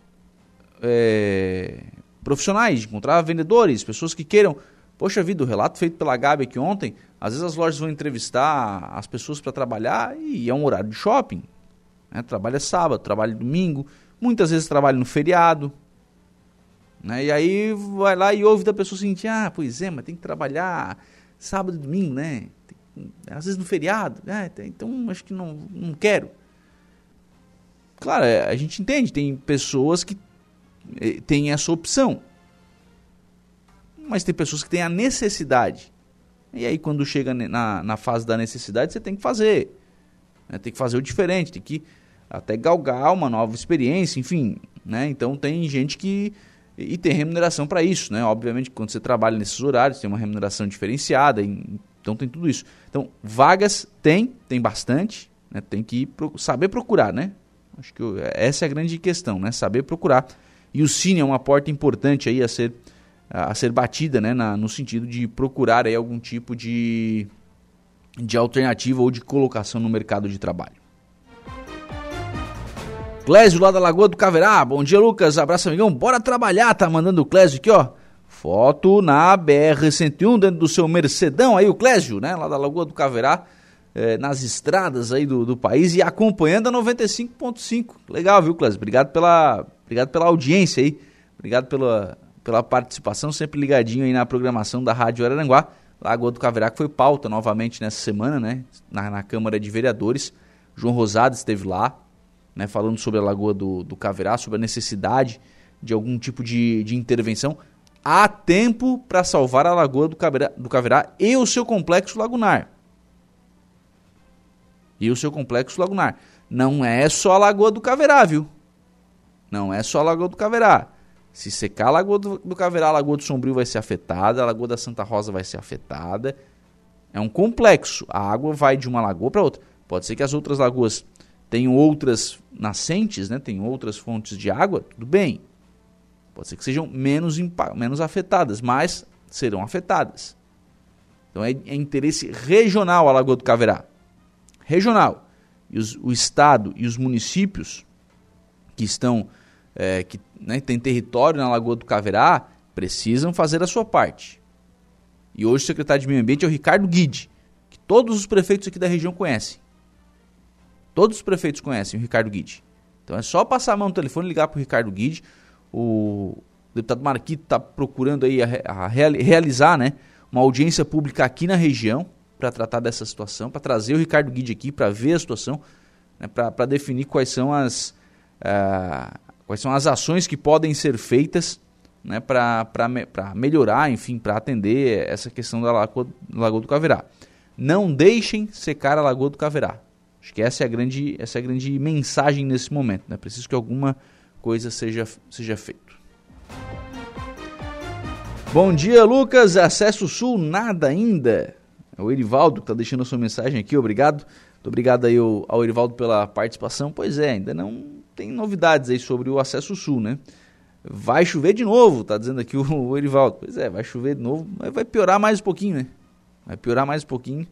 é, profissionais, de encontrar vendedores, pessoas que queiram. Poxa vida, o relato feito pela Gabi aqui ontem, às vezes as lojas vão entrevistar as pessoas para trabalhar e é um horário de shopping. Né? Trabalha sábado, trabalha domingo, muitas vezes trabalha no feriado. Né? E aí vai lá e ouve da pessoa seguinte, ah, pois é, mas tem que trabalhar sábado e domingo, né? Tem, às vezes no feriado, né? então acho que não, não quero. Claro, é, a gente entende, tem pessoas que eh, têm essa opção. Mas tem pessoas que têm a necessidade. E aí quando chega na, na fase da necessidade, você tem que fazer. Né? Tem que fazer o diferente, tem que até galgar uma nova experiência, enfim, né? Então tem gente que e tem remuneração para isso, né? Obviamente quando você trabalha nesses horários tem uma remuneração diferenciada, então tem tudo isso. Então vagas tem, tem bastante, né? Tem que saber procurar, né? Acho que essa é a grande questão, né? Saber procurar. E o Cine é uma porta importante aí a ser a ser batida, né? Na, no sentido de procurar aí algum tipo de de alternativa ou de colocação no mercado de trabalho. Clésio lá da Lagoa do Caverá. Bom dia, Lucas. Abraço, amigão. Bora trabalhar. Tá mandando o Clésio aqui, ó. Foto na BR-101, dentro do seu Mercedão aí, o Clésio, né? Lá da Lagoa do Caverá, é, nas estradas aí do, do país e acompanhando a 95.5. Legal, viu, Clésio? Obrigado pela, obrigado pela audiência aí. Obrigado pela, pela participação, sempre ligadinho aí na programação da Rádio Araranguá. Lagoa do Caverá, que foi pauta novamente nessa semana, né? Na, na Câmara de Vereadores. João Rosado esteve lá, né, falando sobre a Lagoa do, do Caverá, sobre a necessidade de algum tipo de, de intervenção. Há tempo para salvar a Lagoa do Caverá, do Caverá e o seu complexo lagunar. E o seu complexo lagunar. Não é só a Lagoa do Caverá, viu? Não é só a Lagoa do Caverá. Se secar a Lagoa do, do Caverá, a Lagoa do Sombrio vai ser afetada, a Lagoa da Santa Rosa vai ser afetada. É um complexo. A água vai de uma lagoa para outra. Pode ser que as outras lagoas tenham outras nascentes, né, tem outras fontes de água, tudo bem. Pode ser que sejam menos, menos afetadas, mas serão afetadas. Então é, é interesse regional a Lagoa do Caverá. Regional. E os, o Estado e os municípios que estão, é, que né, têm território na Lagoa do Caverá, precisam fazer a sua parte. E hoje o secretário de Meio Ambiente é o Ricardo Guide, que todos os prefeitos aqui da região conhecem. Todos os prefeitos conhecem o Ricardo Guide. Então é só passar a mão no telefone e ligar para o Ricardo Guide. O deputado Marquito está procurando aí a, a realizar né, uma audiência pública aqui na região para tratar dessa situação, para trazer o Ricardo Guide aqui para ver a situação, né, para definir quais são as uh, quais são as ações que podem ser feitas né, para melhorar, enfim, para atender essa questão da Lagoa, Lagoa do Caverá. Não deixem secar a Lagoa do Caverá. Acho que essa é a grande, essa é a grande mensagem nesse momento. Né? Preciso que alguma coisa seja, seja feita. Bom dia, Lucas. Acesso Sul, nada ainda. É o Erivaldo que está deixando a sua mensagem aqui, obrigado. Muito obrigado aí ao, Erivaldo pela participação. Pois é, ainda não tem novidades aí sobre o Acesso Sul, né? Vai chover de novo, tá dizendo aqui o, o Erivaldo. Pois é, vai chover de novo, mas vai piorar mais um pouquinho, né? Vai piorar mais um pouquinho.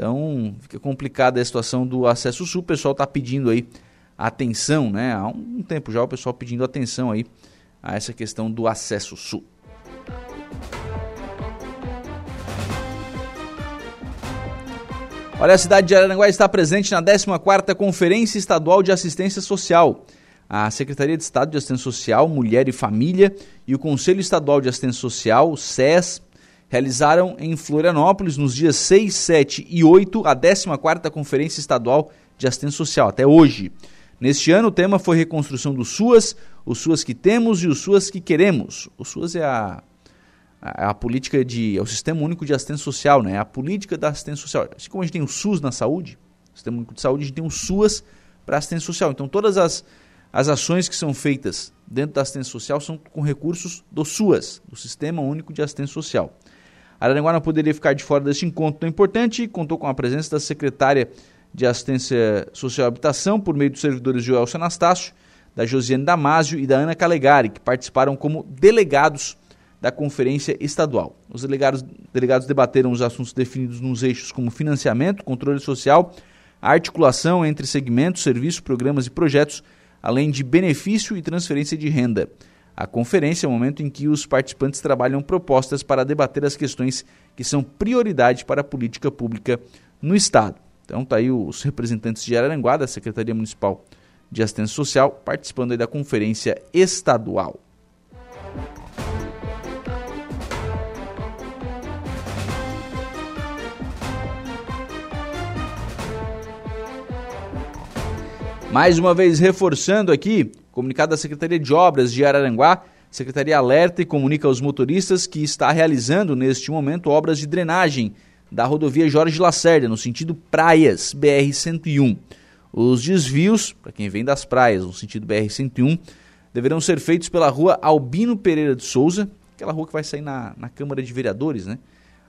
Então, fica complicada a situação do Acesso Sul. O pessoal está pedindo aí atenção, né? Há um tempo já o pessoal pedindo atenção aí a essa questão do Acesso Sul. Olha, a cidade de Araranguá está presente na 14ª Conferência Estadual de Assistência Social. A Secretaria de Estado de Assistência Social, Mulher e Família e o Conselho Estadual de Assistência Social, SES, realizaram em Florianópolis, nos dias 6, 7 e 8, a 14ª Conferência Estadual de Assistência Social, até hoje. Neste ano, o tema foi reconstrução do SUAS, o SUAS que temos e o SUAS que queremos. O SUAS é a a, política de. é o Sistema Único de Assistência Social, né? A política da assistência social. Assim como a gente tem o SUS na saúde, o Sistema Único de Saúde, a gente tem o SUAS para assistência social. Então todas as, as ações que são feitas dentro da assistência social são com recursos do SUAS, do Sistema Único de Assistência Social. Araranguá não poderia ficar de fora deste encontro tão importante e contou com a presença da secretária de Assistência Social e Habitação, por meio dos servidores Joelson Anastácio, da Josiane Damásio e da Ana Calegari, que participaram como delegados da Conferência Estadual. Os delegados, delegados debateram os assuntos definidos nos eixos como financiamento, controle social, articulação entre segmentos, serviços, programas e projetos, além de benefício e transferência de renda. A conferência é o momento em que os participantes trabalham propostas para debater as questões que são prioridade para a política pública no Estado. Então, tá aí os representantes de Araranguá, da Secretaria Municipal de Assistência Social, participando da conferência estadual. Mais uma vez reforçando aqui, comunicado da Secretaria de Obras de Araranguá, Secretaria alerta e comunica aos motoristas que está realizando neste momento obras de drenagem da rodovia Jorge Lacerda, no sentido Praias, BR-101. Os desvios, para quem vem das praias, no sentido BR-101, deverão ser feitos pela rua Albino Pereira de Souza, aquela rua que vai sair na, na Câmara de Vereadores, né?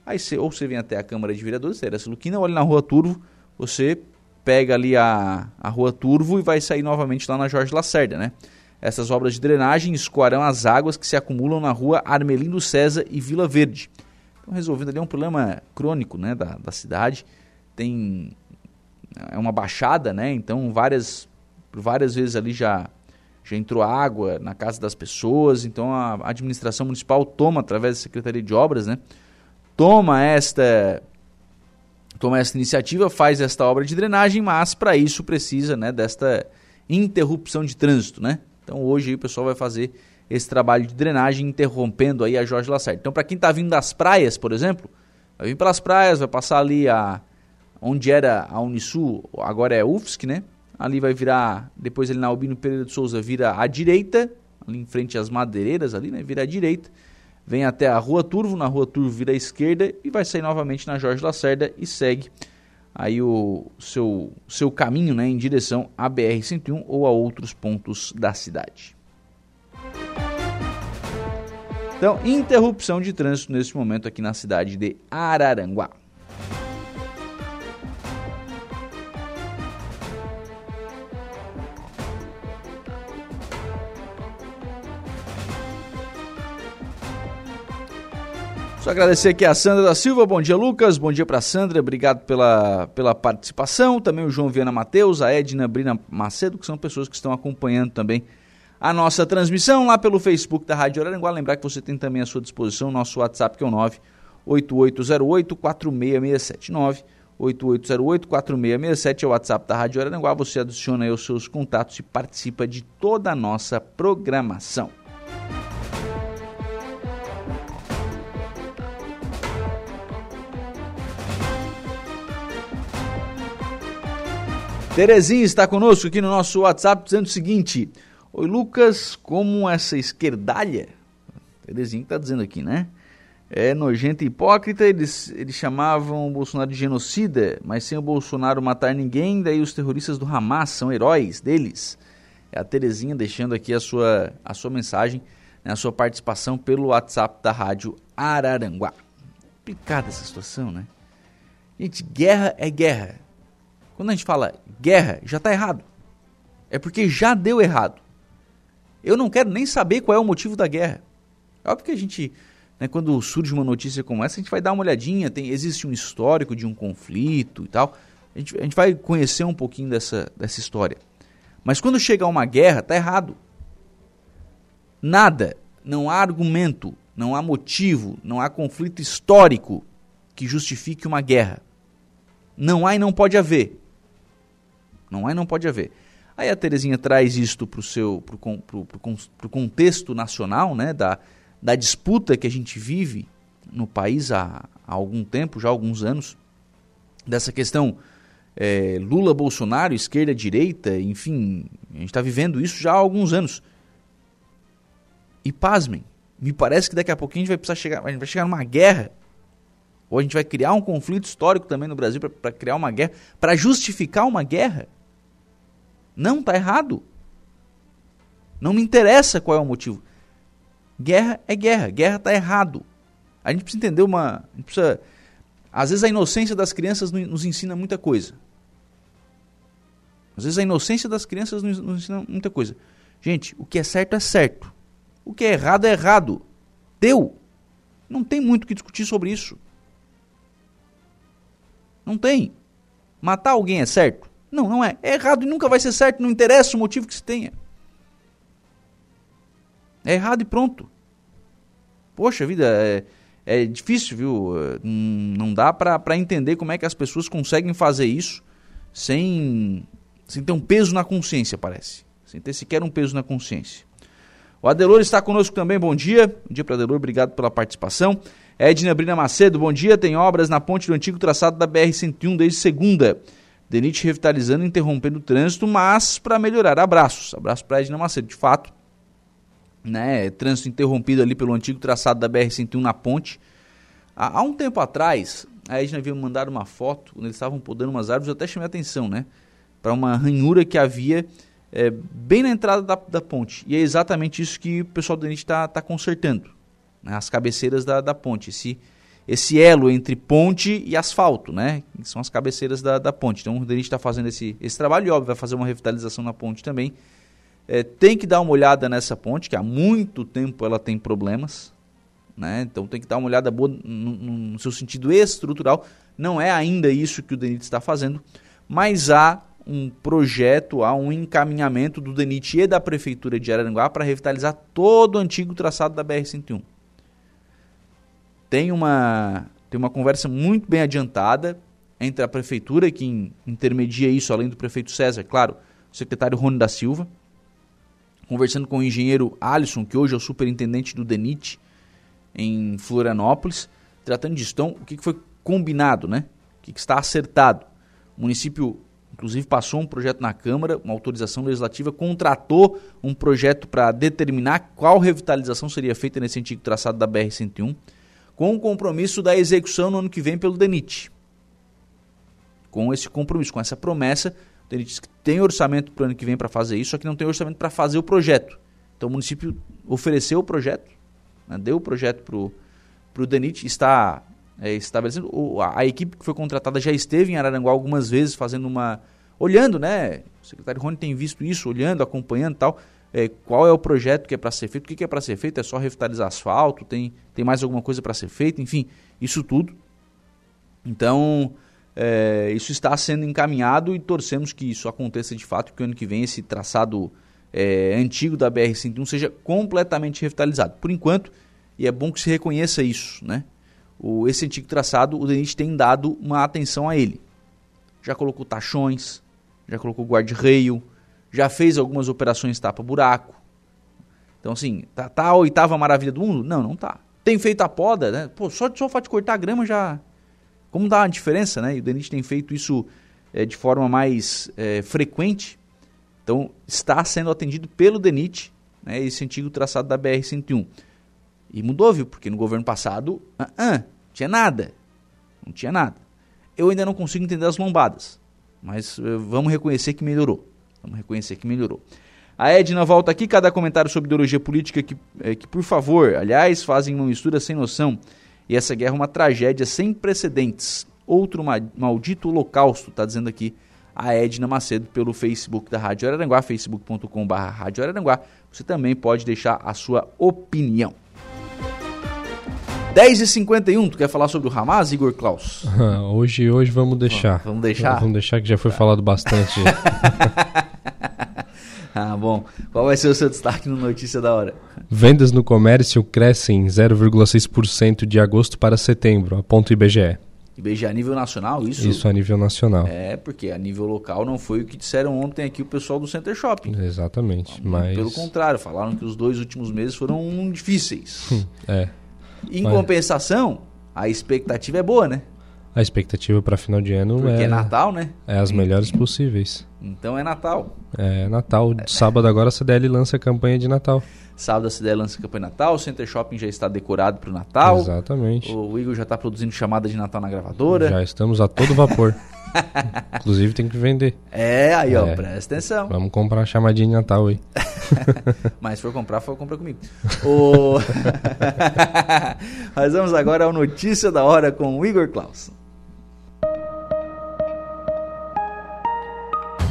Aí você, ou você vem até a Câmara de Vereadores, Teresa Luquina, ali na rua Turvo, você pega ali a, a rua Turvo e vai sair novamente lá na Jorge Lacerda, né? Essas obras de drenagem escoarão as águas que se acumulam na rua Armelindo César e Vila Verde. Então, resolvendo ali um problema crônico né, da, da cidade. Tem é uma baixada, né? Então, várias, várias vezes ali já, já entrou água na casa das pessoas. Então, a administração municipal toma, através da Secretaria de Obras, né? Toma esta toma essa iniciativa, faz esta obra de drenagem, mas para isso precisa né, desta interrupção de trânsito. Né? Então hoje o pessoal vai fazer esse trabalho de drenagem interrompendo aí a Jorge Lacerda. Então para quem está vindo das praias, por exemplo, vai vir pelas praias, vai passar ali a onde era a Unisul, agora é UFSC, né? Ali vai virar, depois ele na Albino Pereira de Souza vira à direita, ali em frente às madeireiras ali, né? Vira à direita vem até a Rua Turvo, na Rua Turvo vira à esquerda e vai sair novamente na Jorge Lacerda e segue aí o seu, seu caminho né, em direção à BR-101 ou a outros pontos da cidade. Então, interrupção de trânsito nesse momento aqui na cidade de Araranguá. Só agradecer aqui a Sandra da Silva, bom dia Lucas, bom dia para Sandra, obrigado pela, pela participação. Também o João Viana Mateus, a Edna Brina Macedo, que são pessoas que estão acompanhando também a nossa transmissão lá pelo Facebook da Rádio Araranguá. Lembrar que você tem também à sua disposição o nosso WhatsApp, que é o 98808-4667. 98808-4667 é o WhatsApp da Rádio Araranguá. Você adiciona aí os seus contatos e participa de toda a nossa programação. Terezinha está conosco aqui no nosso WhatsApp dizendo o seguinte: Oi Lucas, como essa esquerdalha, Terezinha está dizendo aqui, né? É nojenta e hipócrita, eles, eles chamavam o Bolsonaro de genocida, mas sem o Bolsonaro matar ninguém, daí os terroristas do Hamas são heróis deles. É a Terezinha deixando aqui a sua, a sua mensagem né, a sua participação pelo WhatsApp da Rádio Araranguá. Complicada essa situação, né? Gente, guerra é guerra. Quando a gente fala guerra, já está errado. É porque já deu errado. Eu não quero nem saber qual é o motivo da guerra. É óbvio que a gente, né, quando surge uma notícia como essa, a gente vai dar uma olhadinha, tem, existe um histórico de um conflito e tal. A gente, a gente vai conhecer um pouquinho dessa, dessa história. Mas quando chega uma guerra, tá errado. Nada, não há argumento, não há motivo, não há conflito histórico que justifique uma guerra. Não há e não pode haver. Não há e não pode haver. Aí a Terezinha traz isto para o seu pro, pro, pro, pro, contexto nacional, né, da, da disputa que a gente vive no país há, há algum tempo, já há alguns anos, dessa questão é, Lula, Bolsonaro, esquerda, direita, enfim, a gente está vivendo isso já há alguns anos. E pasmem, me parece que daqui a pouquinho a gente vai precisar chegar, a gente vai chegar numa guerra, ou a gente vai criar um conflito histórico também no Brasil para criar uma guerra, para justificar uma guerra. Não, está errado. Não me interessa qual é o motivo. Guerra é guerra, guerra está errado. A gente precisa entender uma. A gente precisa às vezes a inocência das crianças nos ensina muita coisa. Às vezes a inocência das crianças nos ensina muita coisa. Gente, o que é certo é certo. O que é errado é errado. Deu. Não tem muito o que discutir sobre isso. Não tem. Matar alguém é certo? Não, não é. É errado e nunca vai ser certo, não interessa o motivo que se tenha. É errado e pronto. Poxa vida, é, é difícil, viu? Não dá para entender como é que as pessoas conseguem fazer isso sem, sem ter um peso na consciência, parece. Sem ter sequer um peso na consciência. O Adelor está conosco também, bom dia. Bom dia para Adelor, obrigado pela participação. Edna Brina Macedo, bom dia. Tem obras na ponte do antigo traçado da BR-101 desde segunda. Denite revitalizando, interrompendo o trânsito, mas para melhorar. Abraços. Abraço para Edna Macedo. De fato, né, trânsito interrompido ali pelo antigo traçado da BR-101 na ponte. Há, há, um tempo atrás, a Edna havia mandado uma foto, quando eles estavam podando umas árvores, eu até chamei a atenção, né? Para uma ranhura que havia é, bem na entrada da, da, ponte. E é exatamente isso que o pessoal do DENIT está tá consertando. Né? As cabeceiras da, da ponte. Esse, esse elo entre ponte e asfalto, né? Que são as cabeceiras da, da ponte. Então o DENIT está fazendo esse, esse trabalho e, óbvio, vai fazer uma revitalização na ponte também é, tem que dar uma olhada nessa ponte, que há muito tempo ela tem problemas. Né? Então tem que dar uma olhada boa no, no seu sentido estrutural. Não é ainda isso que o DENIT está fazendo, mas há um projeto, há um encaminhamento do DENIT e da Prefeitura de Araranguá para revitalizar todo o antigo traçado da BR-101. Tem uma, tem uma conversa muito bem adiantada entre a Prefeitura, que intermedia isso, além do prefeito César, claro, o secretário Rony da Silva, conversando com o engenheiro Alisson, que hoje é o superintendente do DENIT em Florianópolis, tratando disso. Então, o que, foi combinado, né? O que, está acertado? O município, inclusive, passou um projeto na Câmara, uma autorização legislativa, contratou um projeto para determinar qual revitalização seria feita nesse antigo traçado da BR-101, com o compromisso da execução no ano que vem pelo DENIT. Com esse compromisso, com essa promessa ele disse que tem orçamento para o ano que vem para fazer isso, só que não tem orçamento para fazer o projeto. Então o município ofereceu o projeto, né, deu o projeto para o DENIT, está é, estabelecendo. O, a, a, equipe que foi contratada já esteve em Araranguá algumas vezes fazendo uma. olhando, né? O secretário Rony tem visto isso, olhando, acompanhando tal. É, qual é o projeto que é para ser feito, o que, que é para ser feito, é só revitalizar asfalto, tem, tem mais alguma coisa para ser feita, enfim, isso tudo. Então, é, isso está sendo encaminhado e torcemos que isso aconteça de fato, que o ano que vem esse traçado é, antigo da BR-101 seja completamente revitalizado. Por enquanto, e é bom que se reconheça isso, né? O, esse antigo traçado, o DENIT tem dado uma atenção a ele. Já colocou tachões, já colocou guarda-reio, já fez algumas operações tapa-buraco. Então, assim, tá, tá a oitava maravilha do mundo? Não, não tá. Tem feito a poda, né? Pô, só, só o fato de cortar a grama já, como dá uma diferença, né? E o DENIT tem feito isso é, de forma mais é, frequente. Então, está sendo atendido pelo DENIT, né, esse antigo traçado da BR-101. E mudou, viu? Porque no governo passado, uh -uh, tinha nada. Não tinha nada. Eu ainda não consigo entender as lombadas, mas uh, vamos reconhecer que melhorou. Vamos reconhecer que melhorou. A Edna volta aqui, cada comentário sobre ideologia política que, é, que, por favor, aliás, fazem uma mistura sem noção. E essa guerra é uma tragédia sem precedentes. Outro ma maldito holocausto, está dizendo aqui a Edna Macedo pelo Facebook da Rádio Araranguá, facebook.com.br Rádio Araranguá. Você também pode deixar a sua opinião. 10h51, tu quer falar sobre o Hamas, Igor Klaus? hoje, hoje vamos deixar. Vamos deixar? Vamos deixar que já foi falado bastante. ah, bom. Qual vai ser o seu destaque no Notícia da Hora? Vendas no comércio crescem 0,6% de agosto para setembro, aponta o IBGE. IBGE a nível nacional, isso? Isso a nível nacional. É, porque a nível local não foi o que disseram ontem aqui o pessoal do Center Shopping. Exatamente, mas... Pelo contrário, falaram que os dois últimos meses foram difíceis. é. Em mas... compensação, a expectativa é boa, né? A expectativa para final de ano Porque é... é Natal, né? É as melhores possíveis. Então é Natal. É Natal. Sábado agora a CDL lança a campanha de Natal. Sábado a CDL lança a campanha de Natal, o Center Shopping já está decorado para o Natal. Exatamente. O Igor já está produzindo chamada de Natal na gravadora. Já estamos a todo vapor. Inclusive tem que vender. É, aí ó, é. presta atenção. Vamos comprar uma chamadinha de Natal aí. Mas se for comprar, for comprar comigo. o... Mas vamos agora ao Notícia da Hora com o Igor Klaus.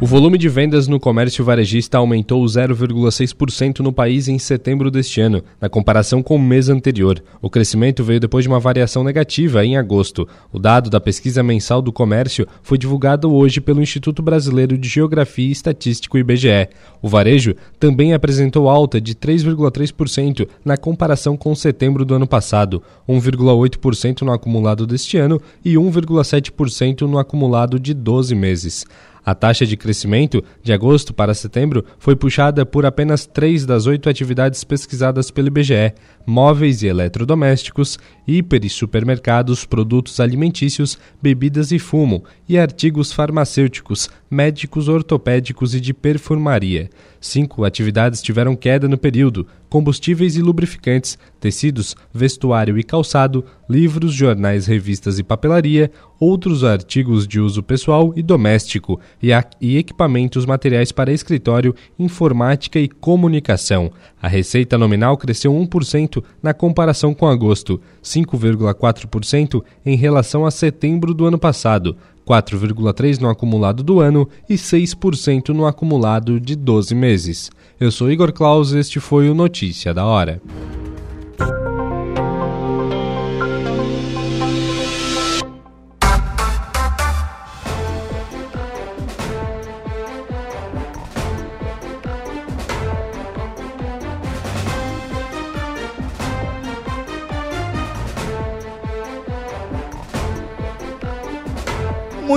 O volume de vendas no comércio varejista aumentou 0,6% no país em setembro deste ano, na comparação com o mês anterior. O crescimento veio depois de uma variação negativa em agosto. O dado da pesquisa mensal do comércio foi divulgado hoje pelo Instituto Brasileiro de Geografia e Estatístico IBGE. O varejo também apresentou alta de 3,3% na comparação com setembro do ano passado, 1,8% no acumulado deste ano e 1,7% no acumulado de 12 meses. A taxa de crescimento de agosto para setembro foi puxada por apenas três das oito atividades pesquisadas pelo IBGE: móveis e eletrodomésticos, hiper e supermercados, produtos alimentícios, bebidas e fumo, e artigos farmacêuticos, médicos, ortopédicos e de perfumaria. Cinco atividades tiveram queda no período: combustíveis e lubrificantes, tecidos, vestuário e calçado, livros, jornais, revistas e papelaria, outros artigos de uso pessoal e doméstico e, equipamentos materiais para escritório, informática e comunicação. A receita nominal cresceu 1% na comparação com agosto, 5,4% em relação a setembro do ano passado. 4,3% no acumulado do ano e 6% no acumulado de 12 meses. Eu sou Igor Claus e este foi o Notícia da Hora.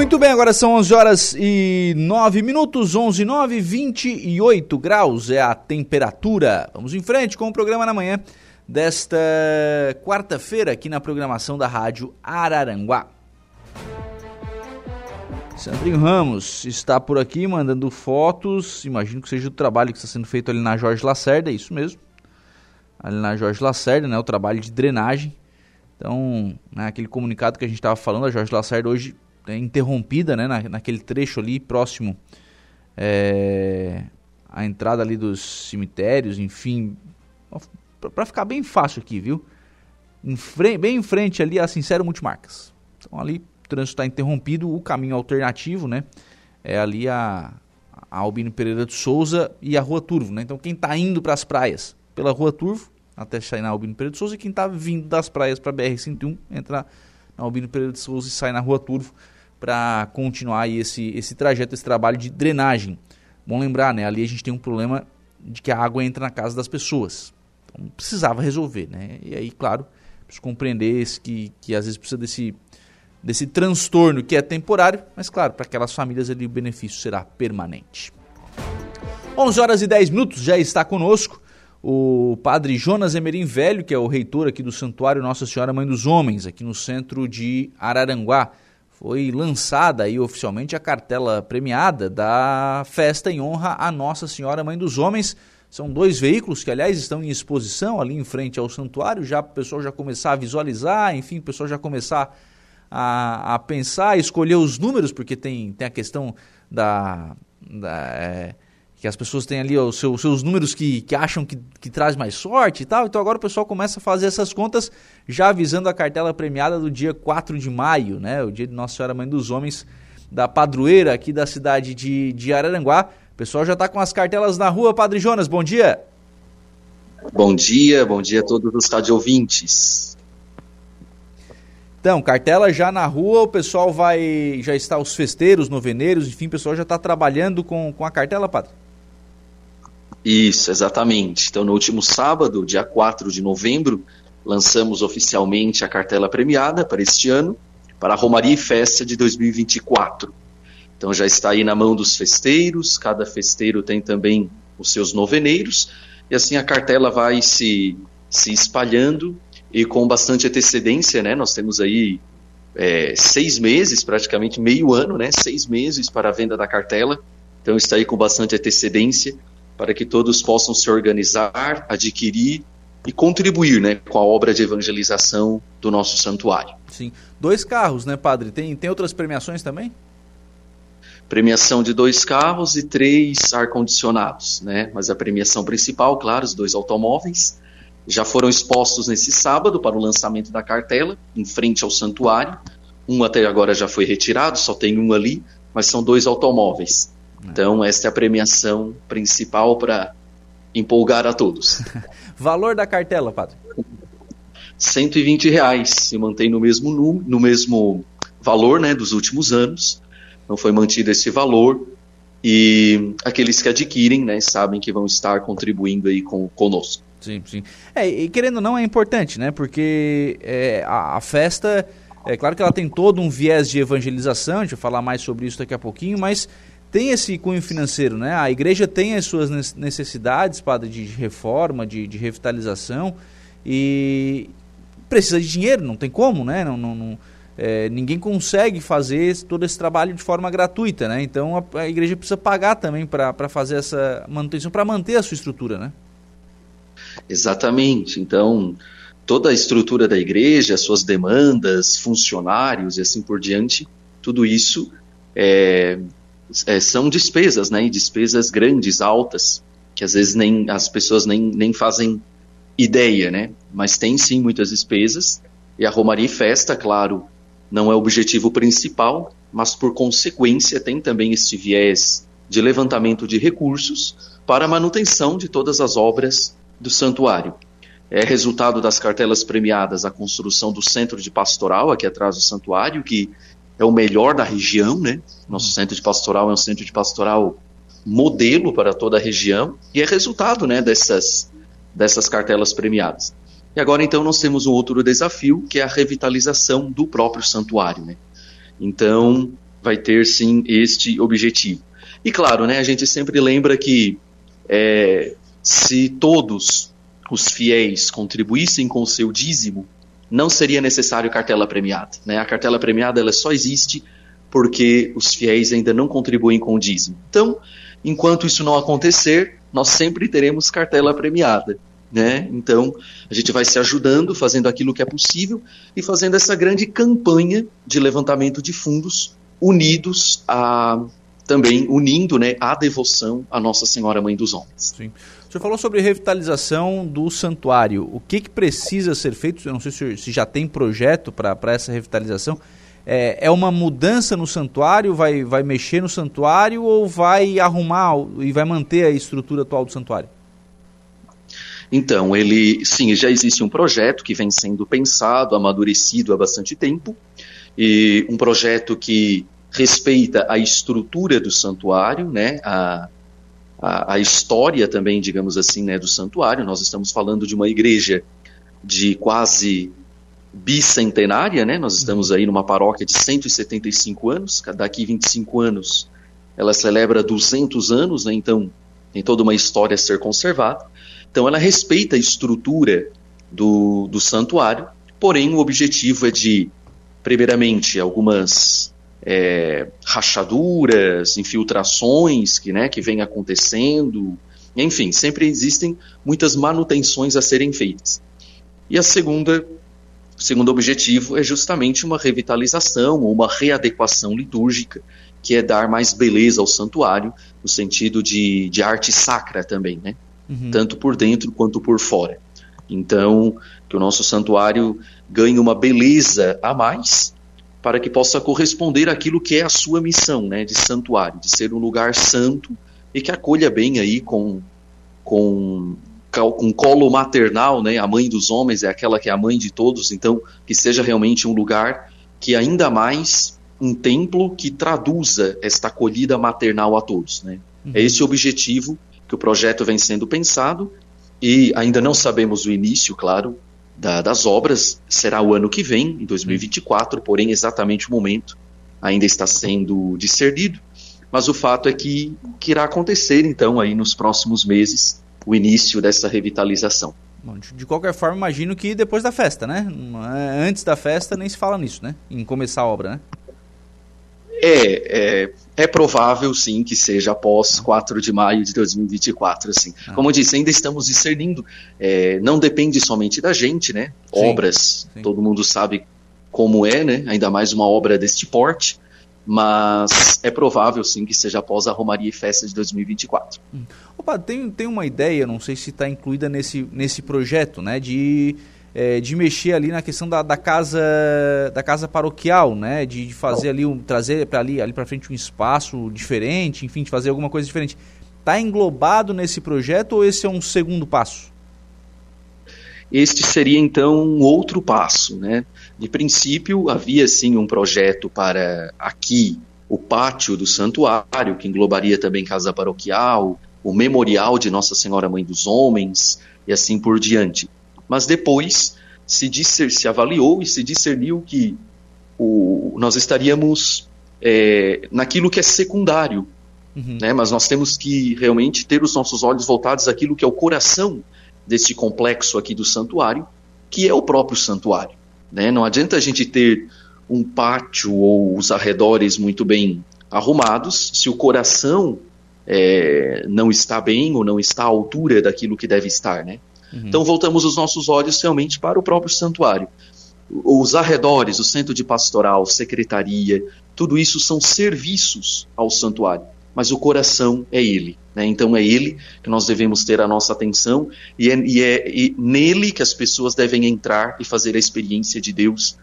Muito bem, agora são 11 horas e 9 minutos, 11 9, 28 graus é a temperatura. Vamos em frente com o programa na manhã desta quarta-feira aqui na programação da Rádio Araranguá. Sandrinho Ramos está por aqui mandando fotos, imagino que seja o trabalho que está sendo feito ali na Jorge Lacerda, é isso mesmo. Ali na Jorge Lacerda, né, o trabalho de drenagem. Então, né, aquele comunicado que a gente estava falando, a Jorge Lacerda hoje é, interrompida, né, na, naquele trecho ali próximo é, à entrada ali dos cemitérios, enfim, para ficar bem fácil aqui, viu? Em frente, bem em frente ali a Sincero Multimarcas. Então ali o trânsito está interrompido, o caminho alternativo, né, é ali a, a Albino Pereira de Souza e a Rua Turvo, né? Então quem está indo para as praias pela Rua Turvo, até sair na Albino Pereira de Souza, e quem está vindo das praias para BR-101, entra na Albino Pereira de Souza e sai na Rua Turvo para continuar esse, esse trajeto, esse trabalho de drenagem. Bom lembrar, né? Ali a gente tem um problema de que a água entra na casa das pessoas. Então precisava resolver, né? E aí, claro, preciso compreender esse, que, que às vezes precisa desse, desse transtorno que é temporário, mas claro, para aquelas famílias ali o benefício será permanente. 11 horas e 10 minutos, já está conosco o padre Jonas Emerim Velho, que é o reitor aqui do Santuário Nossa Senhora Mãe dos Homens, aqui no centro de Araranguá foi lançada aí oficialmente a cartela premiada da festa em honra a Nossa Senhora Mãe dos Homens. São dois veículos que, aliás, estão em exposição ali em frente ao santuário, já o pessoal já começar a visualizar, enfim, o pessoal já começar a, a pensar, escolher os números, porque tem, tem a questão da. da é, que as pessoas têm ali os seus, seus números que, que acham que, que traz mais sorte e tal. Então agora o pessoal começa a fazer essas contas já avisando a cartela premiada do dia 4 de maio, né? O dia de Nossa Senhora Mãe dos Homens, da padroeira aqui da cidade de, de Araranguá. O pessoal já está com as cartelas na rua. Padre Jonas, bom dia. Bom dia, bom dia a todos os rádio ouvintes. Então, cartela já na rua, o pessoal vai. Já está os festeiros, noveneiros, enfim, o pessoal já está trabalhando com, com a cartela, padre? Isso, exatamente. Então, no último sábado, dia 4 de novembro, lançamos oficialmente a cartela premiada para este ano, para a Romaria e Festa de 2024. Então, já está aí na mão dos festeiros, cada festeiro tem também os seus noveneiros, e assim a cartela vai se, se espalhando e com bastante antecedência, né? Nós temos aí é, seis meses, praticamente meio ano, né? Seis meses para a venda da cartela. Então está aí com bastante antecedência para que todos possam se organizar, adquirir e contribuir, né, com a obra de evangelização do nosso santuário. Sim, dois carros, né, padre? Tem tem outras premiações também? Premiação de dois carros e três ar condicionados, né? Mas a premiação principal, claro, os dois automóveis já foram expostos nesse sábado para o lançamento da cartela, em frente ao santuário. Um até agora já foi retirado, só tem um ali, mas são dois automóveis. Então, esta é a premiação principal para empolgar a todos. Valor da cartela, padre? 120 reais, se mantém no mesmo, no mesmo valor né, dos últimos anos. Não foi mantido esse valor. E aqueles que adquirem né, sabem que vão estar contribuindo aí com, conosco. Sim, sim. É, e querendo ou não, é importante, né? Porque é, a, a, festa, é claro que ela tem todo um viés de evangelização, a gente vai falar mais sobre isso daqui a pouquinho, mas tem esse cunho financeiro, né? A igreja tem as suas necessidades, padre, de reforma, de, de revitalização e precisa de dinheiro, não tem como, né? Não, não, não é, ninguém consegue fazer todo esse trabalho de forma gratuita, né? Então a, a igreja precisa pagar também para fazer essa manutenção, para manter a sua estrutura, né? Exatamente. Então, toda a estrutura da igreja, suas demandas, funcionários e assim por diante, tudo isso é, é, são despesas, né? E despesas grandes, altas, que às vezes nem as pessoas nem, nem fazem ideia, né? Mas tem sim muitas despesas. E a Romaria e Festa, claro, não é o objetivo principal, mas por consequência tem também este viés de levantamento de recursos para a manutenção de todas as obras do santuário. É resultado das cartelas premiadas a construção do centro de pastoral aqui atrás do santuário, que é o melhor da região, né? Nosso centro de pastoral é um centro de pastoral modelo para toda a região e é resultado, né, dessas dessas cartelas premiadas. E agora então nós temos um outro desafio, que é a revitalização do próprio santuário, né? Então, vai ter sim este objetivo. E claro, né, a gente sempre lembra que é, se todos os fiéis contribuíssem com o seu dízimo, não seria necessário cartela premiada. Né? A cartela premiada ela só existe porque os fiéis ainda não contribuem com o dízimo. Então, enquanto isso não acontecer, nós sempre teremos cartela premiada. Né? Então, a gente vai se ajudando, fazendo aquilo que é possível e fazendo essa grande campanha de levantamento de fundos unidos a também unindo né, a devoção à Nossa Senhora Mãe dos Homens. Sim. O senhor falou sobre revitalização do santuário. O que, que precisa ser feito? Eu não sei se, se já tem projeto para essa revitalização. É, é, uma mudança no santuário? Vai, vai mexer no santuário ou vai arrumar e vai manter a estrutura atual do santuário? Então, ele, sim, já existe um projeto que vem sendo pensado, amadurecido há bastante tempo, e um projeto que respeita a estrutura do santuário, né, a, a, história também, digamos assim, né, do santuário. Nós estamos falando de uma igreja de quase bicentenária, né? Nós estamos aí numa paróquia de 175 anos, daqui 25 anos ela celebra 200 anos, né? Então tem toda uma história a ser conservada. Então ela respeita a estrutura do, do santuário, porém o objetivo é de primeiramente, algumas é, rachaduras, infiltrações que, né, que vem acontecendo, enfim, sempre existem muitas manutenções a serem feitas. E a segunda, o segundo objetivo é justamente uma revitalização ou uma readequação litúrgica, que é dar mais beleza ao santuário, no sentido de, de arte sacra também, né? Uhum. Tanto por dentro quanto por fora. Então, que o nosso santuário ganhe uma beleza a mais, para que possa corresponder àquilo que é a sua missão, né, de santuário, de ser um lugar santo e que acolha bem aí com com um colo maternal, né, a mãe dos homens é aquela que é a mãe de todos, então que seja realmente um lugar que ainda mais um templo que traduza esta acolhida maternal a todos, né? Uhum. É esse o objetivo que o projeto vem sendo pensado e ainda não sabemos o início, claro, da, das obras. Será o ano que vem, em 2024, porém exatamente o momento ainda está sendo discernido. Mas o fato é que, que irá acontecer, então, aí nos próximos meses, o início dessa revitalização. Bom, de qualquer forma, imagino que depois da festa, né? Antes da festa nem se fala nisso, né? Em começar a obra, né? É, é, é, provável sim que seja após 4 de maio de 2024. Assim. Ah. Como eu disse, ainda estamos discernindo. É, não depende somente da gente, né? Sim, Obras, sim. todo mundo sabe como é, né? Ainda mais uma obra deste porte. Mas é provável sim que seja após a Romaria e Festa de 2024. Hum. Opa, tem, tem uma ideia, não sei se está incluída nesse, nesse projeto, né? De é, de mexer ali na questão da, da, casa da casa paroquial, né? De, de fazer ali um, trazer para ali ali para frente um espaço diferente, enfim, de fazer alguma coisa diferente. Está englobado nesse projeto ou esse é um segundo passo? Este seria então um outro passo, né? De princípio havia sim um projeto para aqui o pátio do santuário que englobaria também casa paroquial, o memorial de Nossa Senhora Mãe dos Homens e assim por diante mas depois se, discer, se avaliou e se discerniu que o, nós estaríamos é, naquilo que é secundário, uhum. né? mas nós temos que realmente ter os nossos olhos voltados àquilo que é o coração desse complexo aqui do santuário, que é o próprio santuário. Né? Não adianta a gente ter um pátio ou os arredores muito bem arrumados se o coração é, não está bem ou não está à altura daquilo que deve estar, né? Uhum. Então voltamos os nossos olhos realmente para o próprio santuário. Os arredores, o centro de pastoral, secretaria, tudo isso são serviços ao santuário, mas o coração é ele. Né? Então é ele que nós devemos ter a nossa atenção e é, e é e nele que as pessoas devem entrar e fazer a experiência de Deus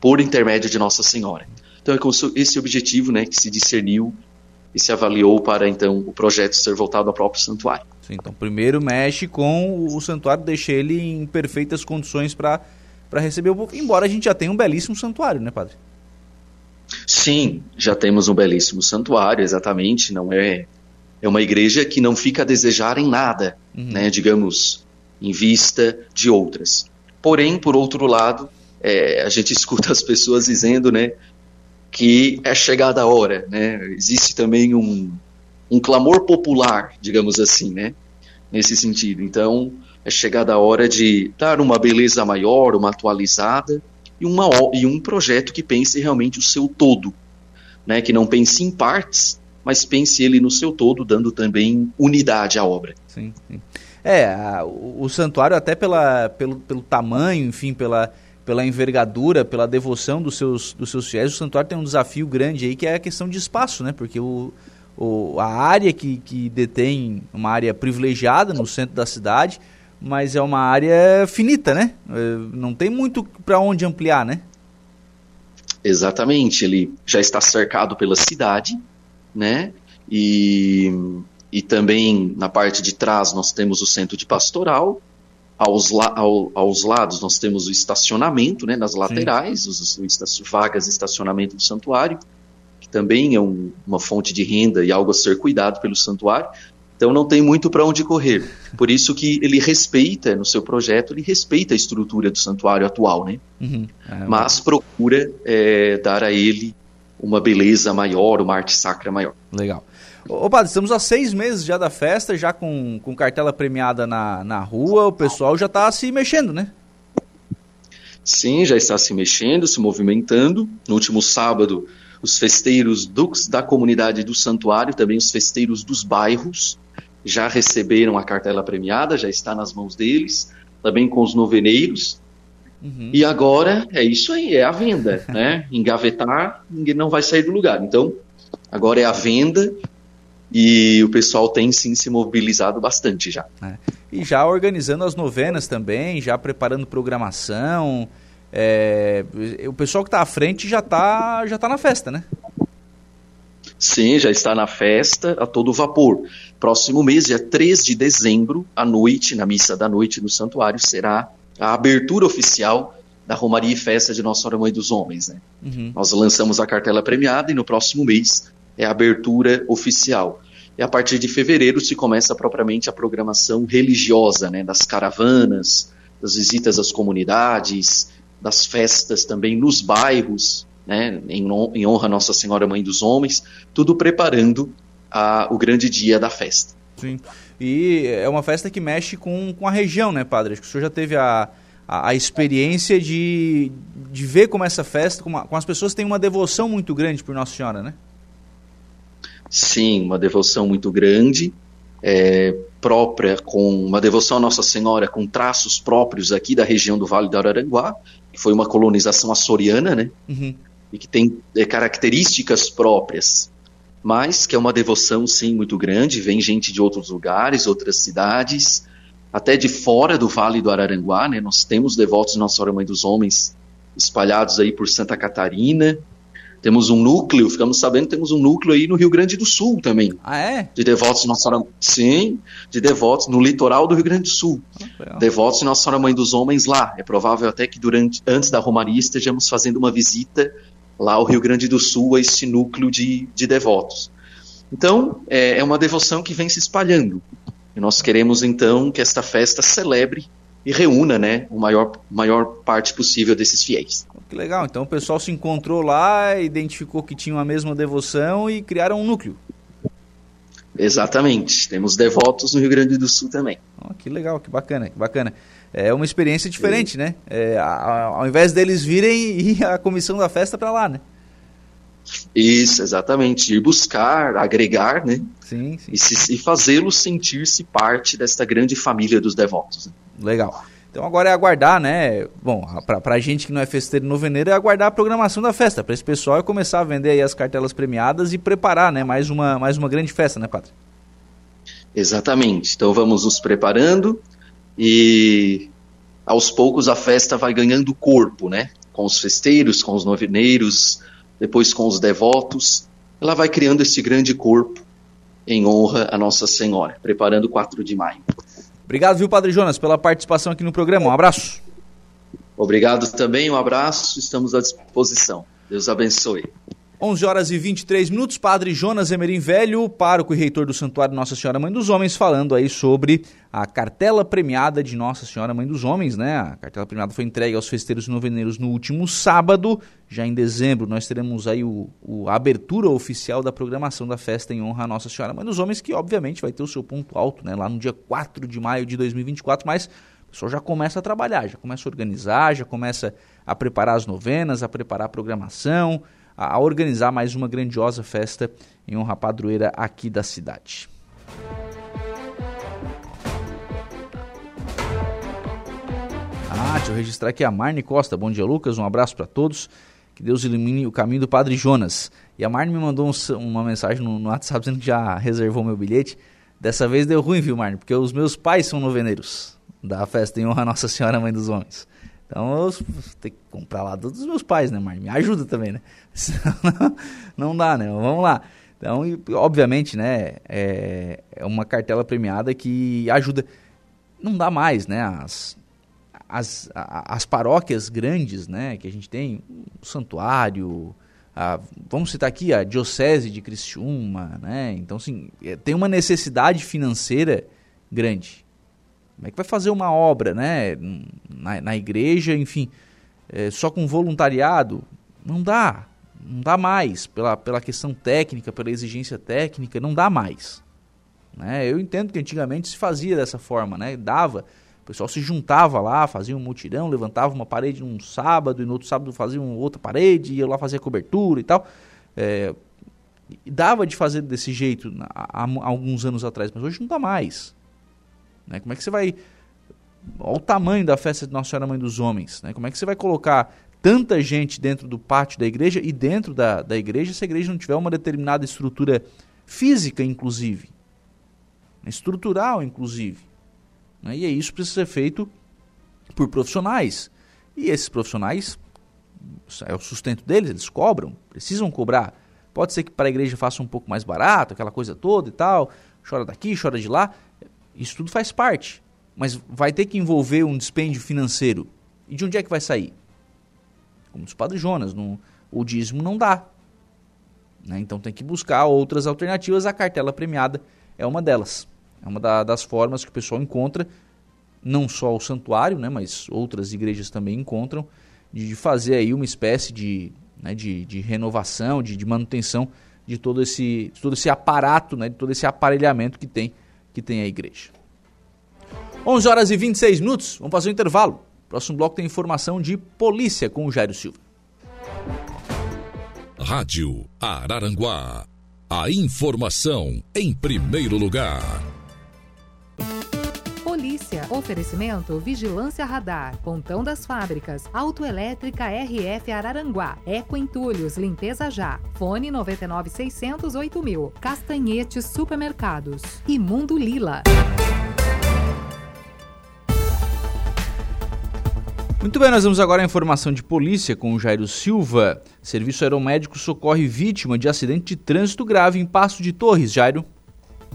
por intermédio de Nossa Senhora. Então é com esse objetivo né, que se discerniu e se avaliou para então o projeto ser voltado ao próprio santuário. Sim, então primeiro mexe com o santuário, deixa ele em perfeitas condições para receber o povo, embora a gente já tenha um belíssimo santuário, né, padre? Sim, já temos um belíssimo santuário, exatamente, não é é uma igreja que não fica a desejar em nada, uhum. né, digamos, em vista de outras. Porém, por outro lado, é, a gente escuta as pessoas dizendo, né, que é chegada a hora, né? Existe também um, um clamor popular, digamos assim, né? Nesse sentido. Então, é chegada a hora de dar uma beleza maior, uma atualizada e, uma, e um projeto que pense realmente o seu todo, né? Que não pense em partes, mas pense ele no seu todo, dando também unidade à obra. Sim, sim. É, a, o, o, santuário até pela, pelo, pelo tamanho, enfim, pela pela envergadura, pela devoção dos seus, dos seus fiéis, o santuário tem um desafio grande aí que é a questão de espaço, né? Porque o, o, a área que, que detém uma área privilegiada no centro da cidade, mas é uma área finita, né? É, não tem muito para onde ampliar, né? Exatamente, ele já está cercado pela cidade, né? E, e também na parte de trás nós temos o centro de pastoral, aos, la, ao, aos lados nós temos o estacionamento, né, nas laterais, os, os, vagas de estacionamento do santuário, que também é um, uma fonte de renda e algo a ser cuidado pelo santuário. Então não tem muito para onde correr. Por isso que ele respeita, no seu projeto, ele respeita a estrutura do santuário atual, né? Uhum. Ah, Mas procura é, dar a ele uma beleza maior, uma arte sacra maior. Legal. Ô, padre, estamos há seis meses já da festa, já com, com cartela premiada na, na rua, o pessoal já está se mexendo, né? Sim, já está se mexendo, se movimentando. No último sábado, os festeiros do, da comunidade do santuário, também os festeiros dos bairros, já receberam a cartela premiada, já está nas mãos deles, também com os noveneiros. Uhum. E agora é isso aí, é a venda, né? Engavetar, ninguém não vai sair do lugar. Então, agora é a venda e o pessoal tem sim se mobilizado bastante já. É. E já organizando as novenas também, já preparando programação. É, o pessoal que está à frente já está já tá na festa, né? Sim, já está na festa a todo vapor. Próximo mês, dia 3 de dezembro, à noite, na missa da noite no santuário, será a abertura oficial da Romaria e Festa de Nossa Senhora Mãe dos Homens. Né? Uhum. Nós lançamos a cartela premiada e no próximo mês é a abertura oficial. E a partir de fevereiro se começa propriamente a programação religiosa, né, das caravanas, das visitas às comunidades, das festas também nos bairros, né, em, honra a Nossa Senhora Mãe dos Homens, tudo preparando a, o grande dia da festa. Sim, e é uma festa que mexe com, com a região, né, padre? Acho que o senhor já teve a, a, a experiência de, de ver como essa festa, como, como as pessoas têm uma devoção muito grande por Nossa Senhora, né? Sim, uma devoção muito grande, é, própria, com uma devoção à Nossa Senhora com traços próprios aqui da região do Vale do Araranguá, que foi uma colonização açoriana, né? Uhum. E que tem é, características próprias, mas que é uma devoção, sim, muito grande. Vem gente de outros lugares, outras cidades, até de fora do Vale do Araranguá, né? Nós temos devotos de Nossa Senhora Mãe dos Homens espalhados aí por Santa Catarina, temos um núcleo, ficamos sabendo que temos um núcleo aí no Rio Grande do Sul também. Ah, é? De devotos de Nossa Senhora. Sim, de devotos no litoral do Rio Grande do Sul. Ah, devotos de Nossa Senhora Mãe dos Homens lá. É provável até que durante, antes da Romaria estejamos fazendo uma visita lá ao Rio Grande do Sul, a esse núcleo de, de devotos. Então, é, é uma devoção que vem se espalhando. E nós queremos então que esta festa celebre e reúna né, o maior, maior parte possível desses fiéis. Que legal, então o pessoal se encontrou lá, identificou que tinham a mesma devoção e criaram um núcleo. Exatamente, temos devotos no Rio Grande do Sul também. Oh, que legal, que bacana, que bacana. É uma experiência diferente, né? É, ao invés deles virem, ir a comissão da festa para lá, né? Isso, exatamente. Ir buscar, agregar, né? Sim, sim. E, e fazê-los sentir-se parte desta grande família dos devotos. Né? Legal. Então agora é aguardar, né? Bom, pra, pra gente que não é festeiro noveneiro, é aguardar a programação da festa. Para esse pessoal é começar a vender aí as cartelas premiadas e preparar, né? Mais uma, mais uma grande festa, né, Padre? Exatamente. Então vamos nos preparando e aos poucos a festa vai ganhando corpo, né? Com os festeiros, com os noveneiros, depois com os devotos. Ela vai criando esse grande corpo em honra a Nossa Senhora, preparando o 4 de maio. Obrigado, viu, Padre Jonas, pela participação aqui no programa. Um abraço. Obrigado também, um abraço, estamos à disposição. Deus abençoe. 11 horas e 23 minutos, Padre Jonas Emerim Velho, pároco e reitor do Santuário Nossa Senhora Mãe dos Homens, falando aí sobre a cartela premiada de Nossa Senhora Mãe dos Homens, né? A cartela premiada foi entregue aos festeiros noveneiros no último sábado. Já em dezembro nós teremos aí o, o, a abertura oficial da programação da festa em honra a Nossa Senhora Mãe dos Homens, que obviamente vai ter o seu ponto alto, né? Lá no dia 4 de maio de 2024, mas o pessoal já começa a trabalhar, já começa a organizar, já começa a preparar as novenas, a preparar a programação, a, organizar mais uma grandiosa festa em honra à padroeira aqui da cidade. Ah, deixa eu registrar aqui a Marne Costa. Bom dia, Lucas. Um abraço para todos. Que Deus ilumine o caminho do Padre Jonas. E a Marne me mandou um, uma mensagem no, no, WhatsApp dizendo que já reservou meu bilhete. Dessa vez deu ruim, viu, Marne? Porque os meus pais são noveneiros da festa em honra a Nossa Senhora Mãe dos Homens. Então eu tenho que comprar lá dos meus pais, né, Marne? Me ajuda também, né? não dá, né? Vamos lá. Então, obviamente, né, é, é uma cartela premiada que ajuda. Não dá mais, né? As, as, as paróquias grandes, né, que a gente tem, o santuário, a, vamos citar aqui a diocese de Criciúma, né? Então, assim, é, tem uma necessidade financeira grande. Como é que vai fazer uma obra, né, na, na igreja, enfim, é, só com voluntariado? Não dá não dá mais, pela, pela questão técnica, pela exigência técnica, não dá mais. Né? Eu entendo que antigamente se fazia dessa forma, né? dava O pessoal se juntava lá, fazia um mutirão, levantava uma parede num sábado e no outro sábado fazia uma outra parede, ia lá fazer cobertura e tal. É, dava de fazer desse jeito há, há, alguns anos atrás, mas hoje não dá mais. Né? Como é que você vai. Olha o tamanho da festa de Nossa Senhora Mãe dos Homens. Né? Como é que você vai colocar tanta gente dentro do pátio da igreja e dentro da, da igreja se a igreja não tiver uma determinada estrutura física, inclusive? Estrutural, inclusive. Né? E isso precisa ser feito por profissionais. E esses profissionais, é o sustento deles, eles cobram, precisam cobrar. Pode ser que para a igreja faça um pouco mais barato, aquela coisa toda e tal, chora daqui, chora de lá. Isso tudo faz parte. Mas vai ter que envolver um dispêndio financeiro. E de onde é que vai sair? Como dos padres Jonas, no, o dízimo não dá. Né? Então tem que buscar outras alternativas. A cartela premiada é uma delas. É uma da, das formas que o pessoal encontra, não só o santuário, né, mas outras igrejas também encontram, de fazer aí uma espécie de, né, de, de renovação, de, de, manutenção de todo esse, de todo esse aparato, né, de todo esse aparelhamento que tem, que tem a igreja. 11 horas e 26 minutos, vamos fazer um intervalo. Próximo bloco tem informação de polícia com o Jairo Silva. Rádio Araranguá. A informação em primeiro lugar. Oferecimento Vigilância Radar. Pontão das Fábricas. Autoelétrica RF Araranguá. Eco Entulhos. Limpeza Já. Fone 99608 mil. Castanhete Supermercados. E Mundo Lila. Muito bem, nós vamos agora à informação de polícia com o Jairo Silva. Serviço Aeromédico socorre vítima de acidente de trânsito grave em Passo de Torres. Jairo.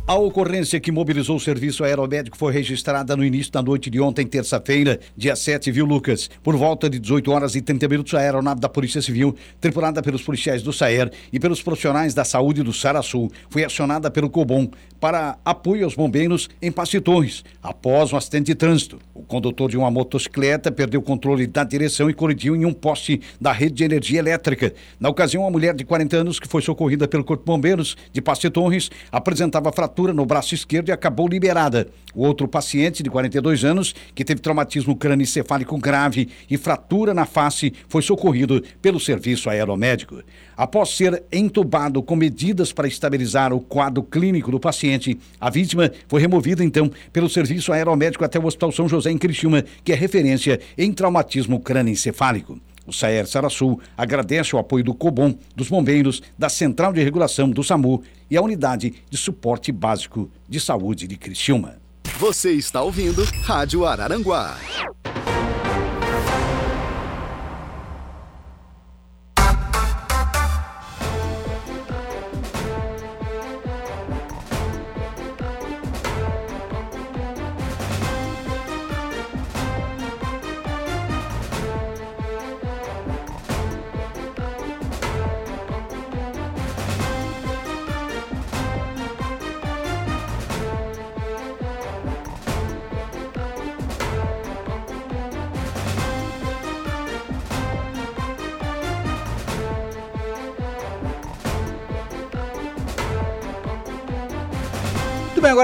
A ocorrência que mobilizou o serviço aeromédico foi registrada no início da noite de ontem, terça-feira, dia 7, viu, Lucas? Por volta de 18 horas e 30 minutos, a aeronave da Polícia Civil, tripulada pelos policiais do SAER e pelos profissionais da saúde do Sarasul, foi acionada pelo COBOM para apoio aos bombeiros em Passe Torres, após um acidente de trânsito. O condutor de uma motocicleta perdeu o controle da direção e colidiu em um poste da rede de energia elétrica. Na ocasião, uma mulher de 40 anos, que foi socorrida pelo Corpo de Bombeiros de Passe Torres, apresentava fratura fratura no braço esquerdo e acabou liberada. O outro paciente, de 42 anos, que teve traumatismo crânioencefálico grave e fratura na face, foi socorrido pelo serviço aeromédico. Após ser entubado com medidas para estabilizar o quadro clínico do paciente, a vítima foi removida então pelo serviço aeromédico até o Hospital São José em Criciúma, que é referência em traumatismo crânioencefálico. O Saer Sarasul agradece o apoio do COBOM, dos bombeiros, da Central de Regulação do SAMU e a Unidade de Suporte Básico de Saúde de Criciúma. Você está ouvindo Rádio Araranguá.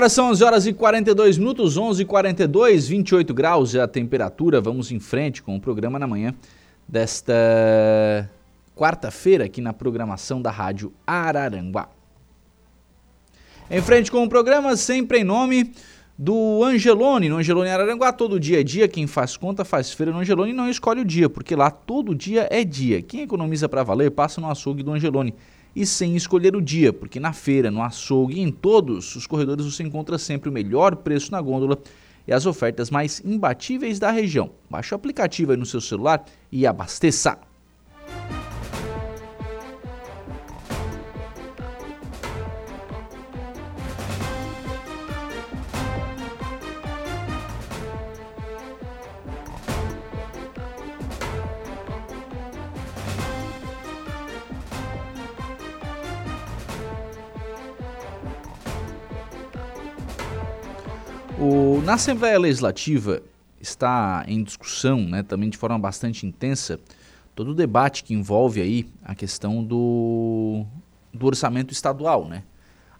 Agora são 11 horas e 42 minutos, 11 e 42, 28 graus é a temperatura. Vamos em frente com o programa na manhã desta quarta-feira aqui na programação da Rádio Araranguá. Em frente com o programa, sempre em nome do Angelone. No Angelone Araranguá, todo dia é dia. Quem faz conta faz feira no Angelone e não escolhe o dia, porque lá todo dia é dia. Quem economiza para valer, passa no açougue do Angelone e sem escolher o dia, porque na feira, no açougue e em todos os corredores você encontra sempre o melhor preço na gôndola e as ofertas mais imbatíveis da região. Baixe o aplicativo aí no seu celular e abasteça. O, na Assembleia Legislativa está em discussão, né, também de forma bastante intensa, todo o debate que envolve aí a questão do, do orçamento estadual. Né?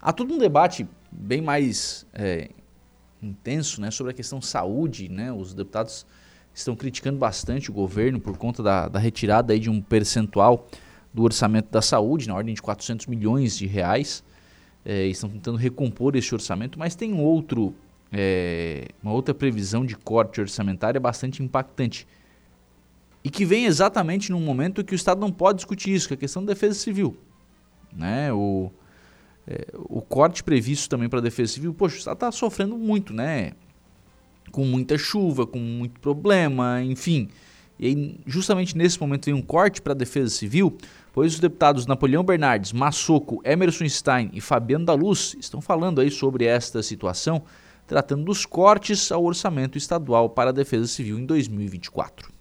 Há todo um debate bem mais é, intenso né, sobre a questão saúde. Né? Os deputados estão criticando bastante o governo por conta da, da retirada aí de um percentual do orçamento da saúde, na ordem de 400 milhões de reais. É, estão tentando recompor esse orçamento, mas tem outro, é, uma outra previsão de corte orçamentária bastante impactante. E que vem exatamente num momento que o Estado não pode discutir isso, que é a questão da defesa civil. Né? O, é, o corte previsto também para a defesa civil, poxa, o Estado está sofrendo muito, né? Com muita chuva, com muito problema, enfim. E aí, justamente nesse momento vem um corte para a defesa civil, pois os deputados Napoleão Bernardes, Massoco, Emerson Stein e Fabiano da Luz estão falando aí sobre esta situação, tratando dos cortes ao orçamento estadual para a defesa civil em 2024.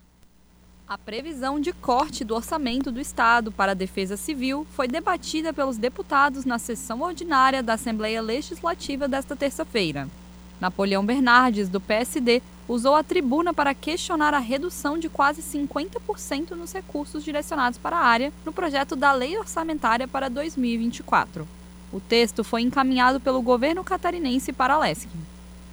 A previsão de corte do orçamento do Estado para a Defesa Civil foi debatida pelos deputados na sessão ordinária da Assembleia Legislativa desta terça-feira. Napoleão Bernardes, do PSD, usou a tribuna para questionar a redução de quase 50% nos recursos direcionados para a área no projeto da Lei Orçamentária para 2024. O texto foi encaminhado pelo governo catarinense para a LESC.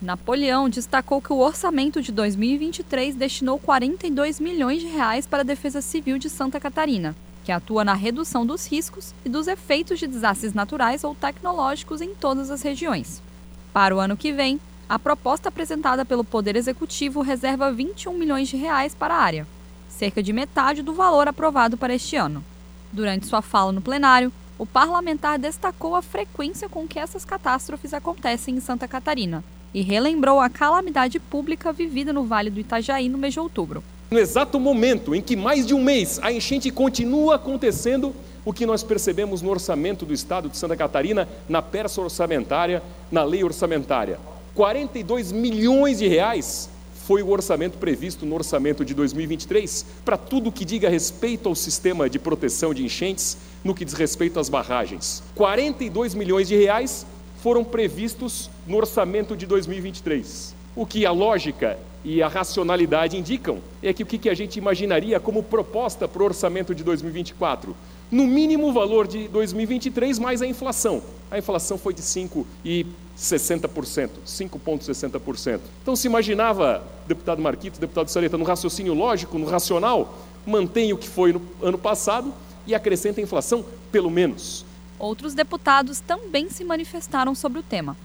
Napoleão destacou que o orçamento de 2023 destinou 42 milhões de reais para a Defesa Civil de Santa Catarina, que atua na redução dos riscos e dos efeitos de desastres naturais ou tecnológicos em todas as regiões. Para o ano que vem, a proposta apresentada pelo Poder Executivo reserva 21 milhões de reais para a área, cerca de metade do valor aprovado para este ano. Durante sua fala no plenário, o parlamentar destacou a frequência com que essas catástrofes acontecem em Santa Catarina e relembrou a calamidade pública vivida no Vale do Itajaí no mês de outubro. No exato momento em que mais de um mês a enchente continua acontecendo, o que nós percebemos no orçamento do Estado de Santa Catarina, na peça orçamentária, na lei orçamentária. 42 milhões de reais foi o orçamento previsto no orçamento de 2023 para tudo que diga respeito ao sistema de proteção de enchentes, no que diz respeito às barragens. 42 milhões de reais foram previstos no orçamento de 2023. O que a lógica e a racionalidade indicam é que o que a gente imaginaria como proposta para o orçamento de 2024? No mínimo o valor de 2023 mais a inflação. A inflação foi de 5,60%, 5,60%. Então se imaginava, deputado Marquito, deputado Saleta, no raciocínio lógico, no racional, mantém o que foi no ano passado e acrescenta a inflação pelo menos. Outros deputados também se manifestaram sobre o tema.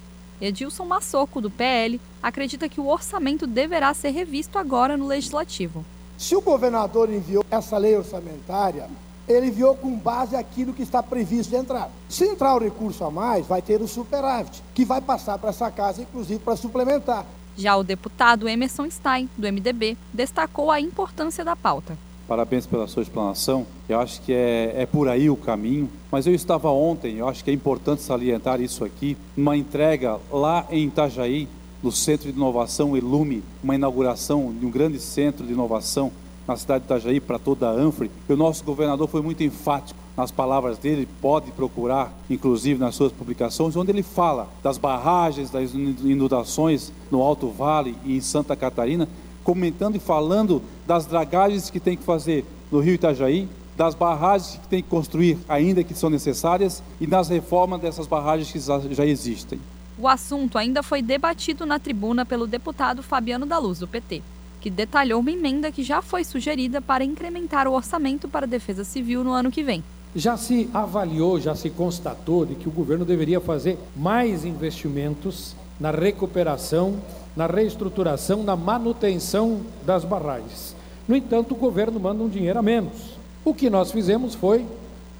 Edilson Massoco, do PL, acredita que o orçamento deverá ser revisto agora no Legislativo. Se o governador enviou essa lei orçamentária, ele enviou com base aquilo que está previsto de entrar. Se entrar o recurso a mais, vai ter o superávit, que vai passar para essa casa, inclusive, para suplementar. Já o deputado Emerson Stein, do MDB, destacou a importância da pauta. Parabéns pela sua explanação. Eu acho que é, é por aí o caminho. Mas eu estava ontem, eu acho que é importante salientar isso aqui, uma entrega lá em Itajaí, no Centro de Inovação Elume, uma inauguração de um grande centro de inovação na cidade de Itajaí para toda a Anfre. E o nosso governador foi muito enfático nas palavras dele, pode procurar, inclusive nas suas publicações, onde ele fala das barragens, das inundações no Alto Vale e em Santa Catarina, comentando e falando das dragagens que tem que fazer no Rio Itajaí, das barragens que tem que construir ainda que são necessárias e das reformas dessas barragens que já existem. O assunto ainda foi debatido na tribuna pelo deputado Fabiano da Luz, do PT, que detalhou uma emenda que já foi sugerida para incrementar o orçamento para a Defesa Civil no ano que vem. Já se avaliou, já se constatou de que o governo deveria fazer mais investimentos na recuperação na reestruturação, na manutenção das barragens. No entanto, o governo manda um dinheiro a menos. O que nós fizemos foi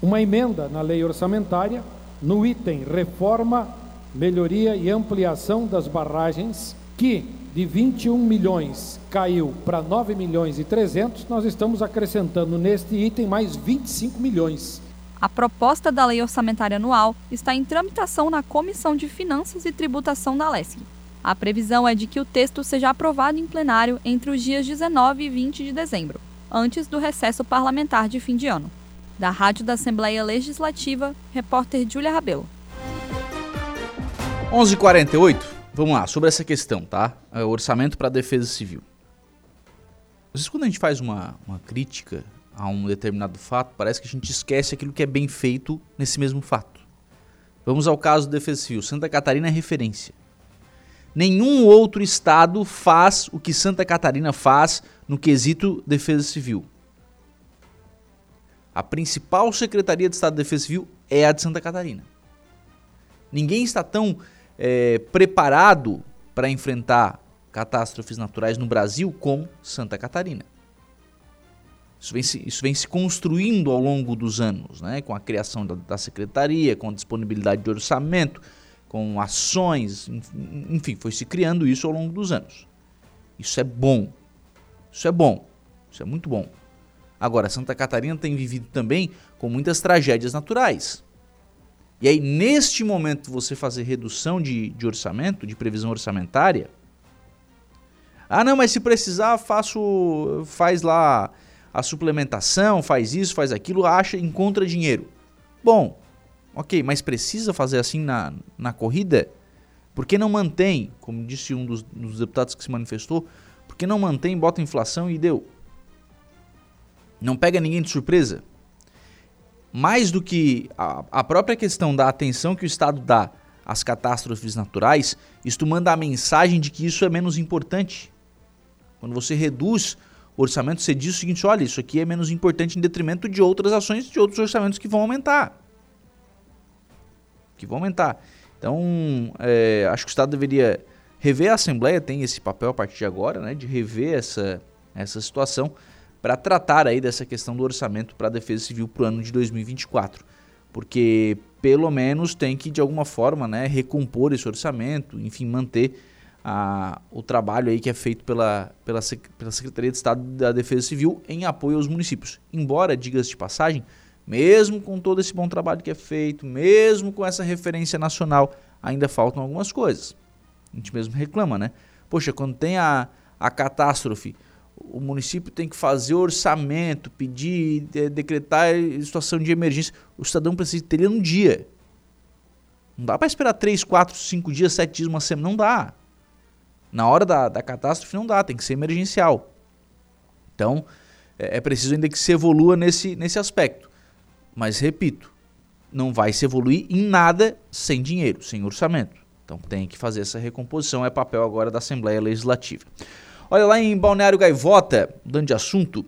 uma emenda na lei orçamentária no item reforma, melhoria e ampliação das barragens, que de 21 milhões caiu para 9 milhões e 300, nós estamos acrescentando neste item mais 25 milhões. A proposta da lei orçamentária anual está em tramitação na Comissão de Finanças e Tributação da LESC. A previsão é de que o texto seja aprovado em plenário entre os dias 19 e 20 de dezembro, antes do recesso parlamentar de fim de ano. Da Rádio da Assembleia Legislativa, repórter Júlia Rabelo. 11:48. Vamos lá, sobre essa questão, tá? É o orçamento para a Defesa Civil. Às vezes, quando a gente faz uma, uma crítica a um determinado fato, parece que a gente esquece aquilo que é bem feito nesse mesmo fato. Vamos ao caso da Defesa Civil. Santa Catarina é referência. Nenhum outro estado faz o que Santa Catarina faz no quesito defesa civil. A principal Secretaria de Estado de Defesa Civil é a de Santa Catarina. Ninguém está tão é, preparado para enfrentar catástrofes naturais no Brasil como Santa Catarina. Isso vem, se, isso vem se construindo ao longo dos anos, né? com a criação da, da secretaria, com a disponibilidade de orçamento, com ações, enfim, foi se criando isso ao longo dos anos. Isso é bom. Isso é bom. Isso é muito bom. Agora, Santa Catarina tem vivido também com muitas tragédias naturais. E aí, neste momento, você fazer redução de, de orçamento, de previsão orçamentária. Ah, não, mas se precisar, faço. faz lá a suplementação, faz isso, faz aquilo, acha, encontra dinheiro. Bom, Ok, mas precisa fazer assim na, na corrida? Por que não mantém, como disse um dos, dos deputados que se manifestou, por que não mantém, bota inflação e deu? Não pega ninguém de surpresa? Mais do que a, a própria questão da atenção que o Estado dá às catástrofes naturais, isto manda a mensagem de que isso é menos importante. Quando você reduz o orçamento, você diz o seguinte: olha, isso aqui é menos importante em detrimento de outras ações, de outros orçamentos que vão aumentar que vão aumentar. Então, é, acho que o Estado deveria rever a Assembleia, tem esse papel a partir de agora, né, de rever essa, essa situação para tratar aí dessa questão do orçamento para a Defesa Civil para o ano de 2024. Porque pelo menos tem que, de alguma forma, né, recompor esse orçamento, enfim, manter a, o trabalho aí que é feito pela, pela, pela Secretaria de Estado da Defesa Civil em apoio aos municípios. Embora, diga-se de passagem, mesmo com todo esse bom trabalho que é feito, mesmo com essa referência nacional, ainda faltam algumas coisas. A gente mesmo reclama, né? Poxa, quando tem a, a catástrofe, o município tem que fazer orçamento, pedir, de, decretar situação de emergência. O cidadão precisa ter ele um dia. Não dá para esperar 3, 4, 5 dias, 7 dias, uma semana. Não dá. Na hora da, da catástrofe não dá, tem que ser emergencial. Então, é, é preciso ainda que se evolua nesse, nesse aspecto. Mas repito, não vai se evoluir em nada sem dinheiro, sem orçamento. Então tem que fazer essa recomposição, é papel agora da Assembleia Legislativa. Olha lá em Balneário Gaivota, dando de assunto,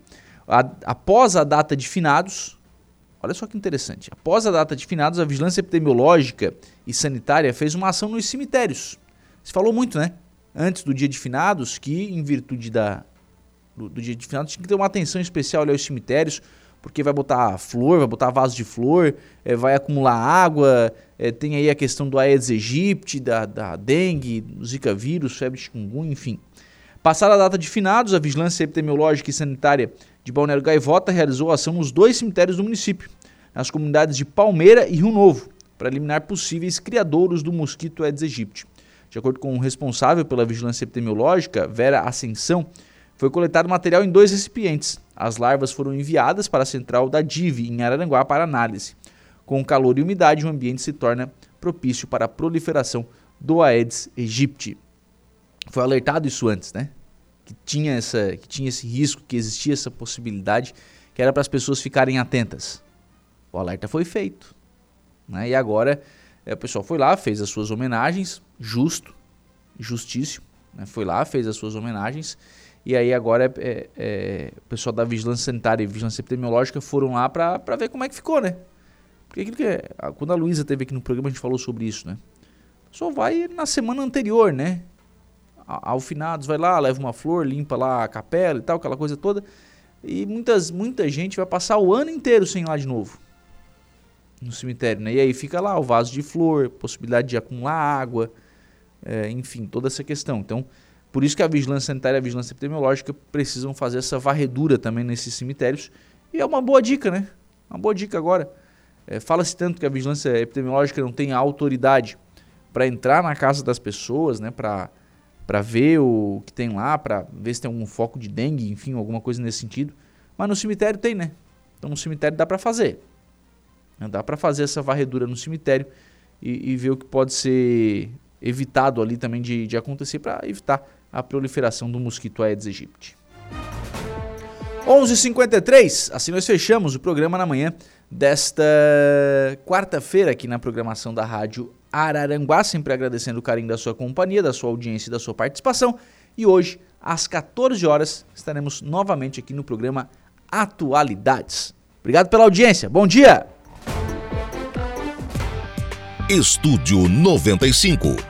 a, após a data de finados, olha só que interessante, após a data de finados, a Vigilância Epidemiológica e Sanitária fez uma ação nos cemitérios. Se falou muito, né? Antes do dia de finados, que em virtude da, do, do dia de finados tinha que ter uma atenção especial aos cemitérios, porque vai botar flor, vai botar vaso de flor, é, vai acumular água, é, tem aí a questão do Aedes aegypti, da, da dengue, zika vírus, febre chikungunya, enfim. Passada a data de finados, a Vigilância Epidemiológica e Sanitária de Balneário Gaivota realizou ação nos dois cemitérios do município, nas comunidades de Palmeira e Rio Novo, para eliminar possíveis criadouros do mosquito Aedes aegypti. De acordo com o responsável pela Vigilância Epidemiológica, Vera Ascensão, foi coletado material em dois recipientes. As larvas foram enviadas para a central da DIV, em Araranguá, para análise. Com calor e umidade, o ambiente se torna propício para a proliferação do Aedes aegypti. Foi alertado isso antes, né? Que tinha, essa, que tinha esse risco, que existia essa possibilidade, que era para as pessoas ficarem atentas. O alerta foi feito. Né? E agora é, o pessoal foi lá, fez as suas homenagens, justo, justíssimo. Né? Foi lá, fez as suas homenagens e aí agora é, é, é, o pessoal da Vigilância Sanitária e Vigilância Epidemiológica foram lá para ver como é que ficou, né? Porque aquilo que é, quando a Luísa teve aqui no programa a gente falou sobre isso, né? Pessoal vai na semana anterior, né? Ao finados, vai lá, leva uma flor, limpa lá a capela e tal, aquela coisa toda. E muitas, muita gente vai passar o ano inteiro sem ir lá de novo. No cemitério, né? E aí fica lá o vaso de flor, possibilidade de acumular água, é, enfim, toda essa questão. Então, por isso que a vigilância sanitária e a vigilância epidemiológica precisam fazer essa varredura também nesses cemitérios. E é uma boa dica, né? Uma boa dica agora. É, Fala-se tanto que a vigilância epidemiológica não tem autoridade para entrar na casa das pessoas, né? Para ver o que tem lá, para ver se tem algum foco de dengue, enfim, alguma coisa nesse sentido. Mas no cemitério tem, né? Então no cemitério dá para fazer. Dá para fazer essa varredura no cemitério e, e, ver o que pode ser evitado ali também de, de acontecer para evitar a proliferação do mosquito Aedes aegypti. 11h53, assim nós fechamos o programa na manhã desta quarta-feira aqui na programação da Rádio Araranguá, sempre agradecendo o carinho da sua companhia, da sua audiência e da sua participação. E hoje, às 14 horas, estaremos novamente aqui no programa Atualidades. Obrigado pela audiência. Bom dia! Estúdio 95,